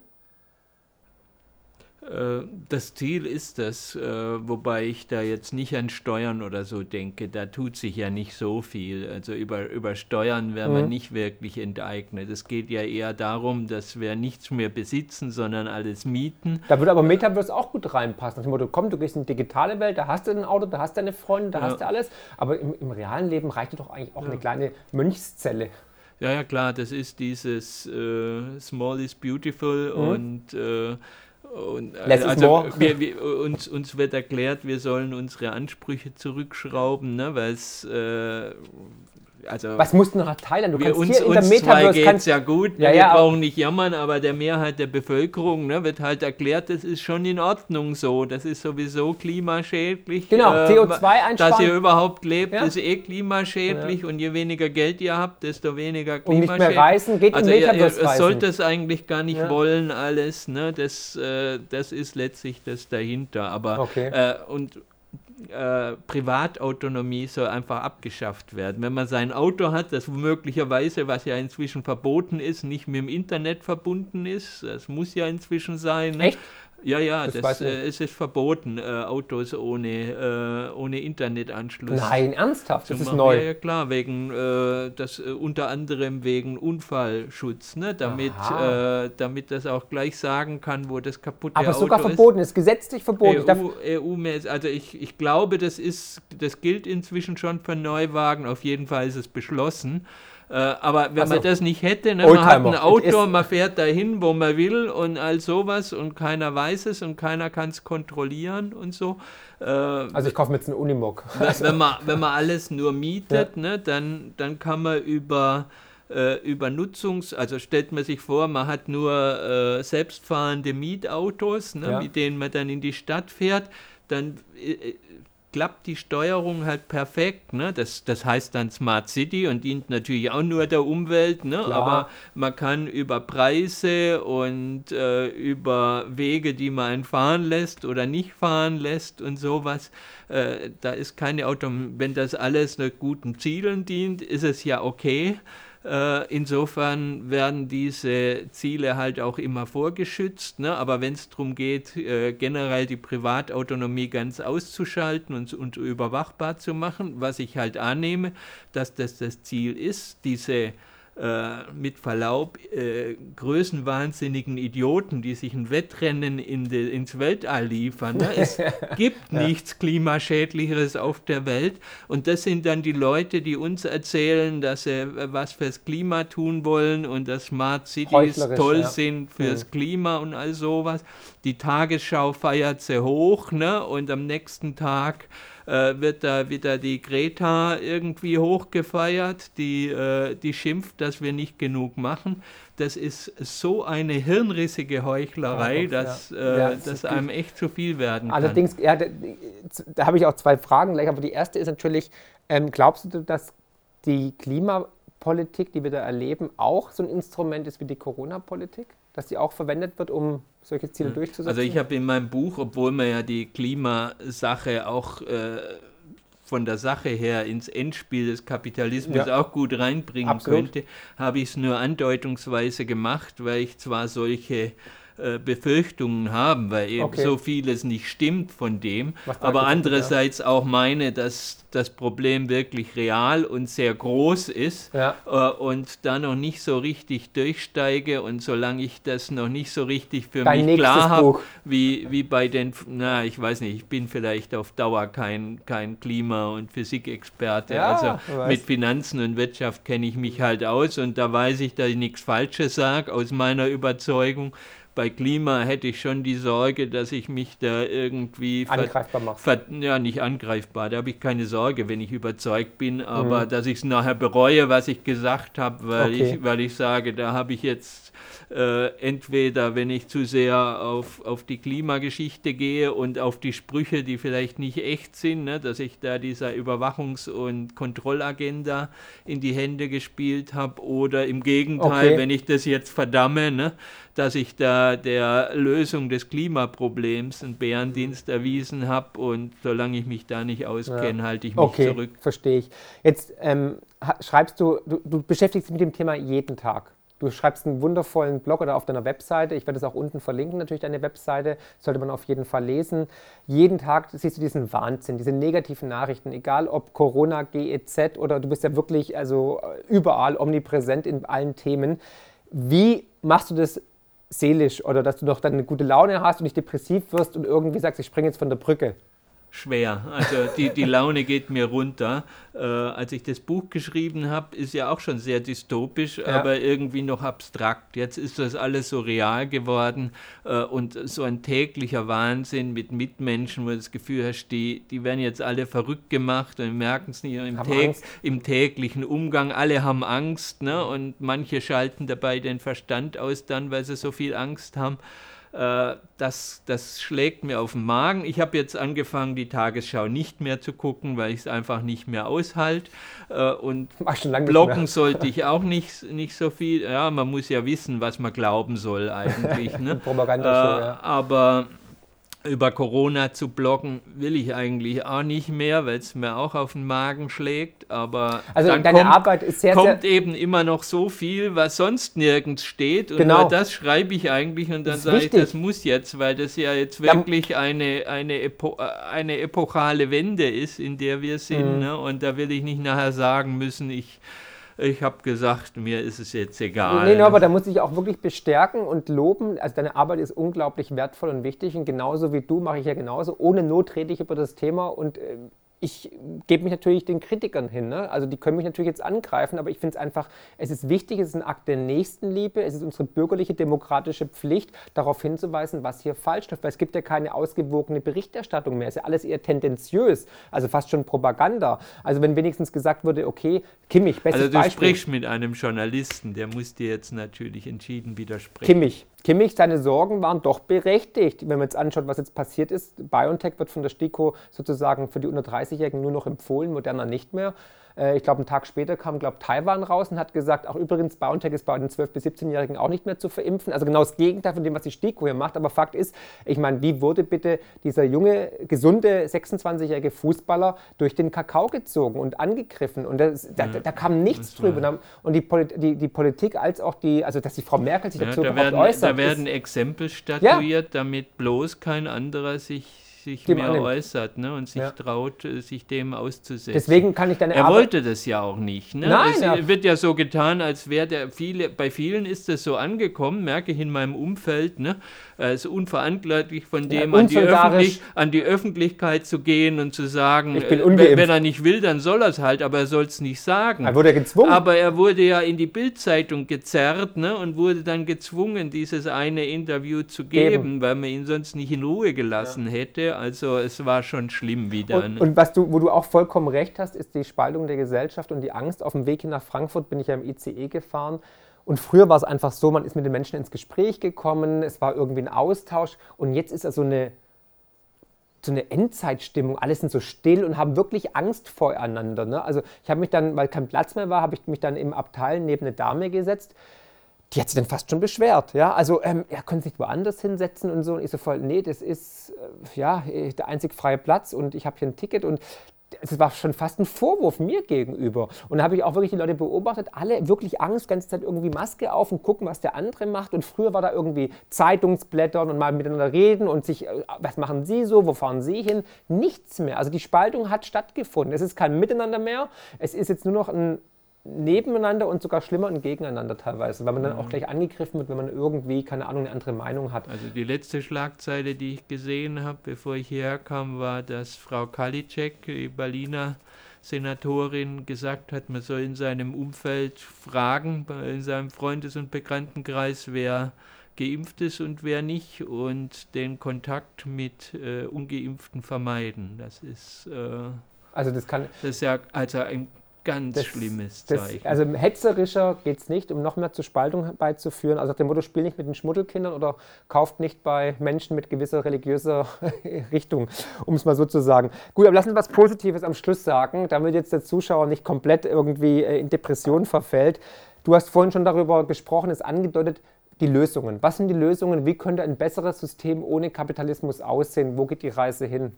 Äh, Das Ziel ist das, äh, wobei ich da jetzt nicht an Steuern oder so denke. Da tut sich ja nicht so viel. Also über, über Steuern wäre man nicht wirklich enteignet. Es geht ja eher darum, dass wir nichts mehr besitzen, sondern alles mieten. Da würde aber Metaverse auch gut reinpassen. Nach dem Motto, komm, du gehst in die digitale Welt, da hast du ein Auto, da hast du deine Freunde, da Ja. hast du alles. Aber im, im realen Leben reicht dir doch eigentlich auch eine kleine Mönchszelle. Ja, ja, klar, das ist dieses äh, Small is Beautiful und, äh, und äh, also wir, wir, uns, uns wird erklärt, wir sollen unsere Ansprüche zurückschrauben, ne, weil es äh, also Was musst du noch erteilen? Du wir, kannst uns, hier in der Metaverse geht kannst, ja gut, Ja, wir ja, brauchen nicht jammern, aber der Mehrheit der Bevölkerung ne, wird halt erklärt, das ist schon in Ordnung so, das ist sowieso klimaschädlich. Genau, äh, CO2 einsparen. Dass ihr überhaupt lebt, Ja. ist eh klimaschädlich und je weniger Geld ihr habt, desto weniger Und nicht mehr klimaschädlich. reisen, geht also ihr, ihr, Metaverse ihr reisen. sollt das eigentlich gar nicht wollen alles, ne? das, äh, das ist letztlich das dahinter. Aber Okay. äh, und äh, Privatautonomie soll einfach abgeschafft werden. Wenn man sein Auto hat, das möglicherweise, was ja inzwischen verboten ist, nicht mit dem Internet verbunden ist, das muss ja inzwischen sein. Ne? Echt? Ja, ja, Das das, äh, es ist verboten, äh, Autos ohne, äh, ohne Internetanschluss. Nein, ernsthaft, das ist machen. neu. Ja, ja klar, wegen äh, das äh, unter anderem wegen Unfallschutz, ne? damit, äh, damit das auch gleich sagen kann, wo das kaputte Aber Auto sogar ist. verboten, ist gesetzlich verboten. EU, EU-mäßig, also ich, ich glaube, das ist, das gilt inzwischen schon für Neuwagen, auf jeden Fall ist es beschlossen. Äh, aber wenn Ach so. man das nicht hätte, ne, man hat ein. Auto, man fährt dahin, wo man will und all sowas und keiner weiß es und keiner kann es kontrollieren und so. Äh, also ich kaufe mir jetzt einen Unimog. wenn, man, wenn man alles nur mietet, ne, dann, dann kann man über, äh, über Nutzungs-, also stellt man sich vor, man hat nur äh, selbstfahrende Mietautos, ne, Ja. mit denen man dann in die Stadt fährt, dann äh, klappt die Steuerung halt perfekt. Ne? Das, das heißt dann Smart City und dient natürlich auch nur der Umwelt, ne? Klar. aber man kann über Preise und äh, über Wege, die man fahren lässt oder nicht fahren lässt und sowas, äh, da ist keine Auto. Wenn das alles nur guten Zielen dient, ist es ja okay. Äh, insofern werden diese Ziele halt auch immer vorgeschützt. Ne? Aber wenn es darum geht, äh, generell die Privatautonomie ganz auszuschalten und, und überwachbar zu machen, was ich halt annehme, dass das das Ziel ist, diese äh, mit Verlaub äh, größenwahnsinnigen Idioten, die sich ein Wettrennen in de, ins Weltall liefern. Ne? Es <laughs> gibt nichts Klimaschädlicheres auf der Welt. Und das sind dann die Leute, die uns erzählen, dass sie äh, was fürs Klima tun wollen und dass Smart Cities toll ja. sind fürs Mhm. Klima und all sowas. Die Tagesschau feiert sie hoch ne? und am nächsten Tag äh, wird da wieder die Greta irgendwie hochgefeiert, die, äh, die schimpft, dass wir nicht genug machen. Das ist so eine hirnrissige Heuchlerei, Ja, doch, dass, ja. äh, Ja, dass einem echt zu viel werden kann. Allerdings, ja, da, da habe ich auch zwei Fragen gleich, aber die erste ist natürlich, ähm, glaubst du, dass die Klimapolitik, die wir da erleben, auch so ein Instrument ist wie die Corona-Politik? Dass die auch verwendet wird, um solche Ziele durchzusetzen? Also ich habe in meinem Buch, obwohl man ja die Klimasache auch äh, von der Sache her ins Endspiel des Kapitalismus Ja. auch gut reinbringen Absolut. könnte, habe ich es nur andeutungsweise gemacht, weil ich zwar solche äh, Befürchtungen habe, weil eben Okay. so vieles nicht stimmt von dem, aber wird, ja. andererseits auch meine, dass das Problem wirklich real und sehr groß ist Ja. äh, und da noch nicht so richtig durchsteige und solange ich das noch nicht so richtig für Dein mich klar habe, wie, wie bei den, na, ich weiß nicht, ich bin vielleicht auf Dauer kein, kein Klima- und Physikexperte. Ja, also mit Finanzen und Wirtschaft kenne ich mich halt aus und da weiß ich, dass ich nichts Falsches sage, aus meiner Überzeugung. Bei Klima hätte ich schon die Sorge, dass ich mich da irgendwie angreifbar mache. Ja, nicht angreifbar, da habe ich keine Sorge, wenn ich überzeugt bin, aber mhm. dass ich es nachher bereue, was ich gesagt habe, weil, okay. ich, weil ich sage, da habe ich jetzt äh, entweder, wenn ich zu sehr auf, auf die Klimageschichte gehe und auf die Sprüche, die vielleicht nicht echt sind, ne, dass ich da dieser Überwachungs- und Kontrollagenda in die Hände gespielt habe, oder im Gegenteil, okay. wenn ich das jetzt verdamme, ne, dass ich da der Lösung des Klimaproblems einen Bärendienst erwiesen habe und solange ich mich da nicht auskenne, ja. halte ich mich okay, zurück. Verstehe ich. Jetzt ähm, schreibst du, du, du beschäftigst dich mit dem Thema jeden Tag. Du schreibst einen wundervollen Blog oder auf deiner Webseite. Ich werde es auch unten verlinken, natürlich deine Webseite. Sollte man auf jeden Fall lesen. Jeden Tag siehst du diesen Wahnsinn, diese negativen Nachrichten, egal ob Corona, GEZ oder du bist ja wirklich also überall omnipräsent in allen Themen. Wie machst du das seelisch oder dass du doch dann eine gute Laune hast und nicht depressiv wirst und irgendwie sagst, ich springe jetzt von der Brücke? Schwer. Also die, die Laune geht mir runter. Äh, als ich das Buch geschrieben habe, ist ja auch schon sehr dystopisch, ja. aber irgendwie noch abstrakt. Jetzt ist das alles so real geworden äh, und so ein täglicher Wahnsinn mit Mitmenschen, wo du das Gefühl hast, die, die werden jetzt alle verrückt gemacht und merken es nicht im, täg im, täglichen Umgang. Alle haben Angst ne? und manche schalten dabei den Verstand aus dann, weil sie so viel Angst haben. Äh, das, das schlägt mir auf den Magen. Ich habe jetzt angefangen, die Tagesschau nicht mehr zu gucken, weil ich es einfach nicht mehr aushalte. Äh, und blocken sollte <laughs> ich auch nicht, nicht so viel. Ja, man muss ja wissen, was man glauben soll eigentlich. Ne? <laughs> Propaganda äh, ja. Aber über Corona zu bloggen will ich eigentlich auch nicht mehr, weil es mir auch auf den Magen schlägt. Aber also dann deine kommt, Arbeit ist sehr, kommt sehr eben immer noch so viel, was sonst nirgends steht. Und genau. das schreibe ich eigentlich und dann sage ich, das muss jetzt, weil das ja jetzt wirklich eine, eine, Epo eine epochale Wende ist, in der wir sind. Mhm. Ne? Und da will ich nicht nachher sagen müssen, ich ich habe gesagt, mir ist es jetzt egal. Nee, nee, aber da muss ich auch wirklich bestärken und loben. Also deine Arbeit ist unglaublich wertvoll und wichtig und genauso wie du mache ich ja genauso. Ohne Not rede ich über das Thema und äh, ich gebe mich natürlich den Kritikern hin. Ne? Also die können mich natürlich jetzt angreifen, aber ich finde es einfach, es ist wichtig, es ist ein Akt der Nächstenliebe, es ist unsere bürgerliche demokratische Pflicht, darauf hinzuweisen, was hier falsch läuft, weil es gibt ja keine ausgewogene Berichterstattung mehr. Es ist ja alles eher tendenziös, also fast schon Propaganda. Also wenn wenigstens gesagt würde, okay, Kimmich, bestes Also du Beispiel. sprichst mit einem Journalisten, der muss dir jetzt natürlich entschieden widersprechen. Kimmich, Kimmich, seine Sorgen waren doch berechtigt. Wenn man jetzt anschaut, was jetzt passiert ist, BioNTech wird von der STIKO sozusagen für die unter 30-Jährigen nur noch empfohlen, Moderna nicht mehr. Äh, ich glaube, einen Tag später kam, glaube Taiwan raus und hat gesagt, auch übrigens, BioNTech ist bei den 12- bis 17-Jährigen auch nicht mehr zu verimpfen. Also genau das Gegenteil von dem, was die STIKO hier macht. Aber Fakt ist, ich meine, wie wurde bitte dieser junge, gesunde 26-jährige Fußballer durch den Kakao gezogen und angegriffen? Und das, da, da, kam nichts drüber. Und die, die, die, Politik als auch die, also dass die Frau Merkel sich dazu ja, da werden, äußert. Da werden Exempel statuiert, ja. damit bloß kein anderer sich sich dem mehr annimmt. äußert ne, und sich ja. traut, äh, sich dem auszusetzen. Deswegen kann ich deine Er Arbeit wollte das ja auch nicht. Ne? Nein, es ja. wird ja so getan, als wäre der viele, bei vielen ist das so angekommen, merke ich in meinem Umfeld, ne? es ist unverantwortlich von dem ja, an, die an, die Öffentlichkeit zu gehen und zu sagen, äh, wenn er nicht will, dann soll er es halt, aber er soll es nicht sagen. Er wurde gezwungen. Aber er wurde ja in die Bildzeitung gezerrt ne? und wurde dann gezwungen, dieses eine Interview zu geben, geben. weil man ihn sonst nicht in Ruhe gelassen ja. hätte. Also es war schon schlimm wieder. Und, und, was du, wo du auch vollkommen recht hast, ist die Spaltung der Gesellschaft und die Angst. Auf dem Weg hin nach Frankfurt bin ich ja im ICE gefahren. Und früher war es einfach so, man ist mit den Menschen ins Gespräch gekommen, es war irgendwie ein Austausch. Und jetzt ist also eine, so eine Endzeitstimmung. Alle sind so still und haben wirklich Angst voreinander. Ne? Also ich habe mich dann, weil kein Platz mehr war, habe ich mich dann im Abteil neben eine Dame gesetzt die hat sich dann fast schon beschwert. Ja? Also ähm, er könnte sich woanders hinsetzen und so. Und ich so voll, nee, das ist äh, ja der einzig freie Platz und ich habe hier ein Ticket und es war schon fast ein Vorwurf mir gegenüber. Und da habe ich auch wirklich die Leute beobachtet, alle wirklich Angst, ganze Zeit irgendwie Maske auf und gucken, was der andere macht. Und früher war da irgendwie Zeitungsblättern und mal miteinander reden und sich, äh, was machen Sie so, wo fahren Sie hin? Nichts mehr. Also die Spaltung hat stattgefunden. Es ist kein Miteinander mehr. Es ist jetzt nur noch ein nebeneinander und sogar schlimmer und gegeneinander teilweise, weil man dann auch mhm. gleich angegriffen wird, wenn man irgendwie, keine Ahnung, eine andere Meinung hat. Also die letzte Schlagzeile, die ich gesehen habe, bevor ich hierher kam, war, dass Frau Kalitschek, die Berliner Senatorin, gesagt hat, man soll in seinem Umfeld fragen, in seinem Freundes- und Bekanntenkreis, wer geimpft ist und wer nicht und den Kontakt mit äh, Ungeimpften vermeiden. Das ist, äh, also das, kann, das ist ja also ein ganz das, schlimmes Zeichen. Das, also hetzerischer geht es nicht, um noch mehr zur Spaltung beizuführen. Also nach dem Motto, spiel nicht mit den Schmuddelkindern oder kauft nicht bei Menschen mit gewisser religiöser <laughs> Richtung, um es mal so zu sagen. Gut, aber lass uns was Positives am Schluss sagen, damit jetzt der Zuschauer nicht komplett irgendwie äh, in Depression verfällt. Du hast vorhin schon darüber gesprochen, es angedeutet, die Lösungen. Was sind die Lösungen? Wie könnte ein besseres System ohne Kapitalismus aussehen? Wo geht die Reise hin?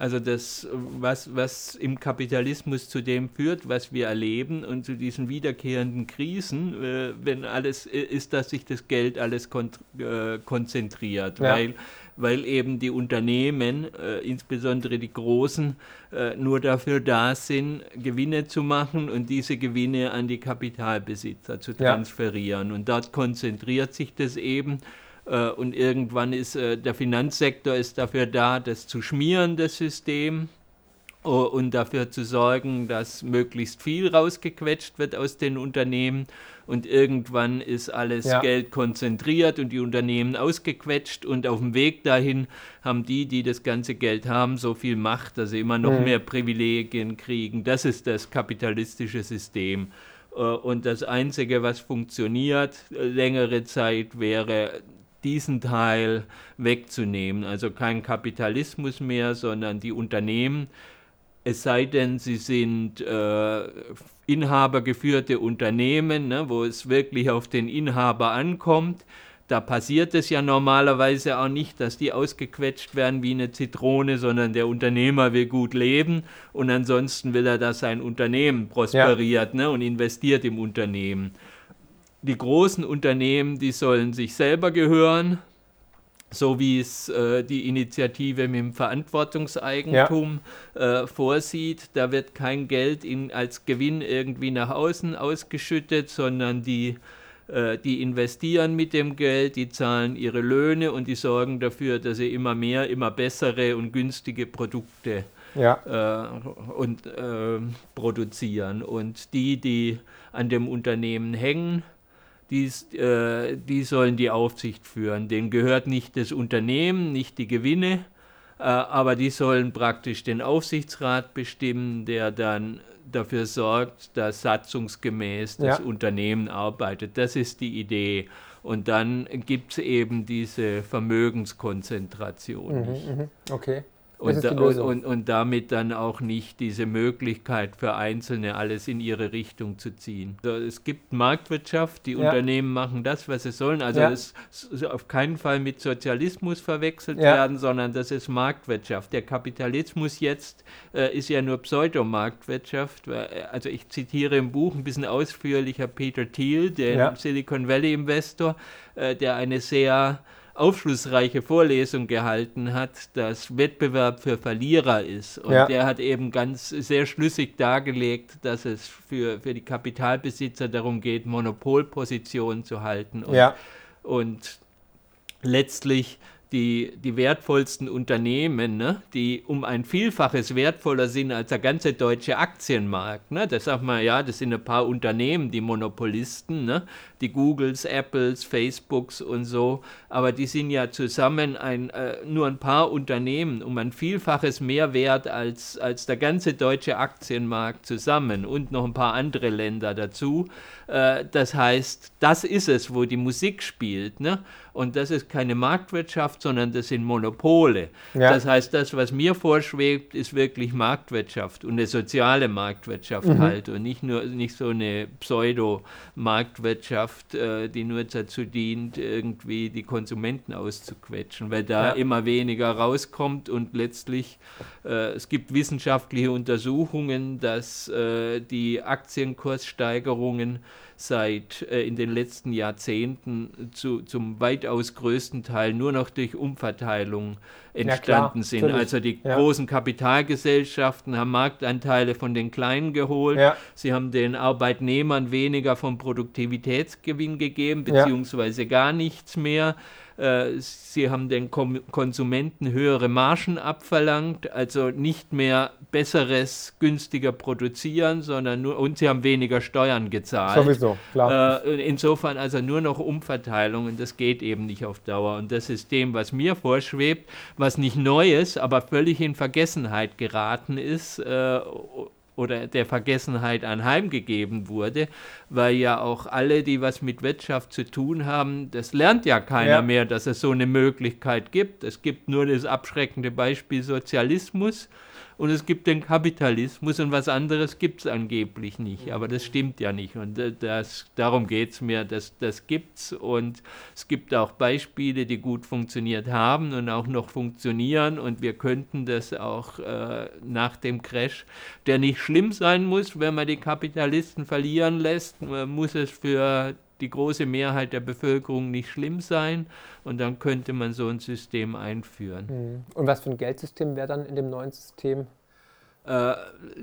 Also das, was, was im Kapitalismus zu dem führt, was wir erleben und zu diesen wiederkehrenden Krisen, äh, wenn alles äh, ist, dass sich das Geld alles kon äh, konzentriert, ja. weil, weil eben die Unternehmen, äh, insbesondere die großen, äh, nur dafür da sind, Gewinne zu machen und diese Gewinne an die Kapitalbesitzer zu transferieren. Ja. Und dort konzentriert sich das eben. Äh, und irgendwann ist äh, der Finanzsektor ist dafür da, das zu schmieren, das System, und dafür zu sorgen, dass möglichst viel rausgequetscht wird aus den Unternehmen. Und irgendwann ist alles ja. Geld konzentriert und die Unternehmen ausgequetscht. Und auf dem Weg dahin haben die, die das ganze Geld haben, so viel Macht, dass sie immer noch mhm. mehr Privilegien kriegen. Das ist das kapitalistische System. Äh, und das Einzige, was funktioniert längere Zeit, wäre diesen Teil wegzunehmen. Also kein Kapitalismus mehr, sondern die Unternehmen, es sei denn, sie sind äh, inhabergeführte Unternehmen, ne, wo es wirklich auf den Inhaber ankommt. Da passiert es ja normalerweise auch nicht, dass die ausgequetscht werden wie eine Zitrone, sondern der Unternehmer will gut leben und ansonsten will er, dass sein Unternehmen prosperiert ja. ne, und investiert im Unternehmen die großen Unternehmen, die sollen sich selber gehören, so wie es äh, die Initiative mit dem Verantwortungseigentum ja. äh, vorsieht. Da wird kein Geld in, als Gewinn irgendwie nach außen ausgeschüttet, sondern die, äh, die investieren mit dem Geld, die zahlen ihre Löhne und die sorgen dafür, dass sie immer mehr, immer bessere und günstige Produkte ja. Äh, und, äh, produzieren. Und die, die an dem Unternehmen hängen, die, äh, die sollen die Aufsicht führen. Denen gehört nicht das Unternehmen, nicht die Gewinne, äh, aber die sollen praktisch den Aufsichtsrat bestimmen, der dann dafür sorgt, dass satzungsgemäß das ja. Unternehmen arbeitet. Das ist die Idee. Und dann gibt es eben diese Vermögenskonzentration. Mhm, mhm. okay. Und, und, und, damit dann auch nicht diese Möglichkeit für Einzelne alles in ihre Richtung zu ziehen. Also es gibt Marktwirtschaft, die ja. Unternehmen machen das, was sie sollen. Also ja. es soll auf keinen Fall mit Sozialismus verwechselt ja. werden, sondern das ist Marktwirtschaft. Der Kapitalismus jetzt äh, ist ja nur Pseudomarktwirtschaft. Also ich zitiere im Buch ein bisschen ausführlicher Peter Thiel, den Silicon Valley Investor, äh, der eine sehr aufschlussreiche Vorlesung gehalten hat, dass Wettbewerb für Verlierer ist. Und ja. der hat eben ganz sehr schlüssig dargelegt, dass es für, für die Kapitalbesitzer darum geht, Monopolpositionen zu halten. Und, ja. und letztlich die, die wertvollsten Unternehmen, ne, die um ein Vielfaches wertvoller sind als der ganze deutsche Aktienmarkt. Ne? Das sagt man, ja, das sind ein paar Unternehmen, die Monopolisten, ne? die Googles, Apples, Facebooks und so, aber die sind ja zusammen ein, äh, nur ein paar Unternehmen um ein Vielfaches mehr wert als, als der ganze deutsche Aktienmarkt zusammen und noch ein paar andere Länder dazu. Äh, das heißt, das ist es, wo die Musik spielt. Ne? Und das ist keine Marktwirtschaft, sondern das sind Monopole. Ja. Das heißt, das, was mir vorschwebt, ist wirklich Marktwirtschaft und eine soziale Marktwirtschaft mhm. halt und nicht nur nicht so eine Pseudo-Marktwirtschaft, äh, die nur dazu dient, irgendwie die Konsumenten auszuquetschen, weil da ja. immer weniger rauskommt und letztlich äh, es gibt wissenschaftliche Untersuchungen, dass äh, die Aktienkurssteigerungen seit äh, in den letzten Jahrzehnten zu, zum weitaus größten Teil nur noch durch Umverteilung entstanden ja, sind. Natürlich. Also die ja. großen Kapitalgesellschaften haben Marktanteile von den Kleinen geholt. Ja. Sie haben den Arbeitnehmern weniger vom Produktivitätsgewinn gegeben, beziehungsweise gar nichts mehr. Äh, sie haben den Konsumenten höhere Margen abverlangt, also nicht mehr besseres, günstiger produzieren, sondern nur, und sie haben weniger Steuern gezahlt. Sowieso, klar. Äh, insofern also nur noch Umverteilung und das geht eben nicht auf Dauer. Und das System, was mir vorschwebt, was nicht neu ist, aber völlig in Vergessenheit geraten ist, äh, oder der Vergessenheit anheimgegeben wurde, weil ja auch alle, die was mit Wirtschaft zu tun haben, das lernt ja keiner ja. mehr, dass es so eine Möglichkeit gibt. Es gibt nur das abschreckende Beispiel Sozialismus und es gibt den Kapitalismus und was anderes gibt es angeblich nicht. Aber das stimmt ja nicht. Und äh, das, darum geht es mir, das, das gibt es und es gibt auch Beispiele, die gut funktioniert haben und auch noch funktionieren. Und wir könnten das auch äh, nach dem Crash, der nicht schlimm sein muss, wenn man die Kapitalisten verlieren lässt, muss es für die große Mehrheit der Bevölkerung nicht schlimm sein und dann könnte man so ein System einführen. Hm. Und was für ein Geldsystem wäre dann in dem neuen System? Äh,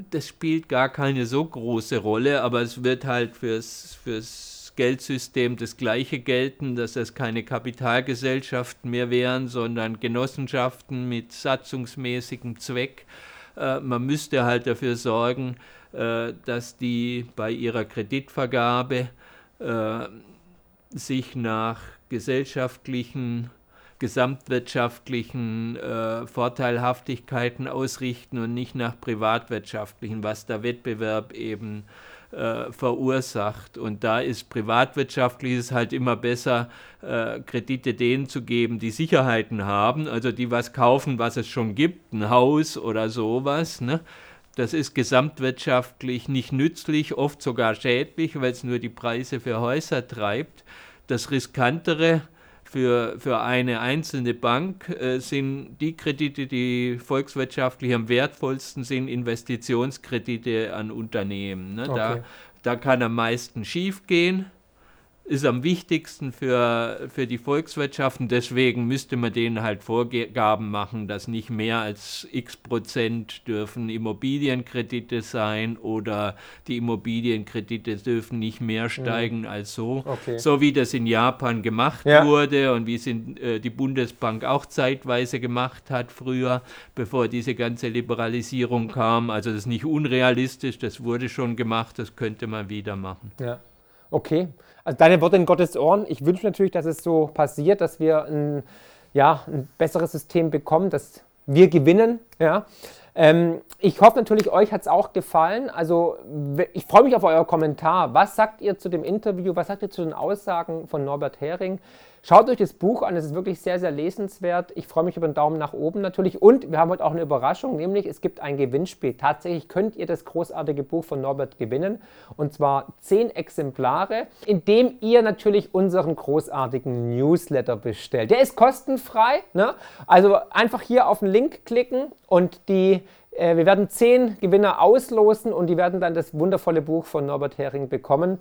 das spielt gar keine so große Rolle, aber es wird halt fürs, fürs Geldsystem das gleiche gelten, dass es keine Kapitalgesellschaften mehr wären, sondern Genossenschaften mit satzungsmäßigem Zweck. Äh, man müsste halt dafür sorgen, äh, dass die bei ihrer Kreditvergabe äh, sich nach gesellschaftlichen, gesamtwirtschaftlichen äh, Vorteilhaftigkeiten ausrichten und nicht nach privatwirtschaftlichen, was der Wettbewerb eben äh, verursacht. Und da ist privatwirtschaftliches halt immer besser, äh, Kredite denen zu geben, die Sicherheiten haben, also die was kaufen, was es schon gibt, ein Haus oder sowas. Ne? Das ist gesamtwirtschaftlich nicht nützlich, oft sogar schädlich, weil es nur die Preise für Häuser treibt. Das Riskantere für, für eine einzelne Bank äh, sind die Kredite, die volkswirtschaftlich am wertvollsten sind, Investitionskredite an Unternehmen. Ne? Okay. Da, da kann am meisten schiefgehen ist am wichtigsten für, für die Volkswirtschaften. Deswegen müsste man denen halt Vorgaben machen, dass nicht mehr als x Prozent dürfen Immobilienkredite sein oder die Immobilienkredite dürfen nicht mehr mhm. steigen mhm. als so. Okay. So wie das in Japan gemacht ja. wurde und wie es in, äh, die Bundesbank auch zeitweise gemacht hat früher, bevor diese ganze Liberalisierung kam. Also das ist nicht unrealistisch, das wurde schon gemacht, das könnte man wieder machen. Ja. Okay, also deine Worte in Gottes Ohren. Ich wünsche natürlich, dass es so passiert, dass wir ein, ja, ein besseres System bekommen, dass wir gewinnen. Ja. Ähm, ich hoffe natürlich, euch hat es auch gefallen. Also ich freue mich auf euer Kommentar. Was sagt ihr zu dem Interview? Was sagt ihr zu den Aussagen von Norbert Hering? Schaut euch das Buch an, es ist wirklich sehr, sehr lesenswert. Ich freue mich über einen Daumen nach oben natürlich. Und wir haben heute auch eine Überraschung, nämlich es gibt ein Gewinnspiel. Tatsächlich könnt ihr das großartige Buch von Norbert gewinnen. Und zwar zehn Exemplare, indem ihr natürlich unseren großartigen Newsletter bestellt. Der ist kostenfrei. Ne? Also einfach hier auf den Link klicken und die äh, wir werden zehn Gewinner auslosen und die werden dann das wundervolle Buch von Norbert Hering bekommen.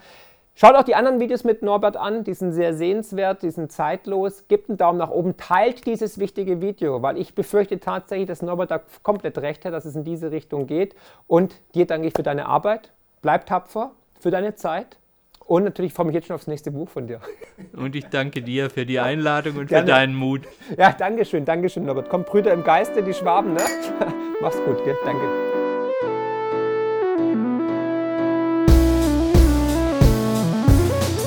Schaut auch die anderen Videos mit Norbert an, die sind sehr sehenswert, die sind zeitlos. Gebt einen Daumen nach oben, teilt dieses wichtige Video, weil ich befürchte tatsächlich, dass Norbert da komplett recht hat, dass es in diese Richtung geht. Und dir danke ich für deine Arbeit. Bleib tapfer, für deine Zeit. Und natürlich freue ich mich jetzt schon aufs nächste Buch von dir. <laughs> Und ich danke dir für die Einladung und Gerne. für deinen Mut. Ja, danke schön, danke schön, Norbert. Komm, Brüder im Geiste, die Schwaben, ne? <laughs> Mach's gut, gell? Danke.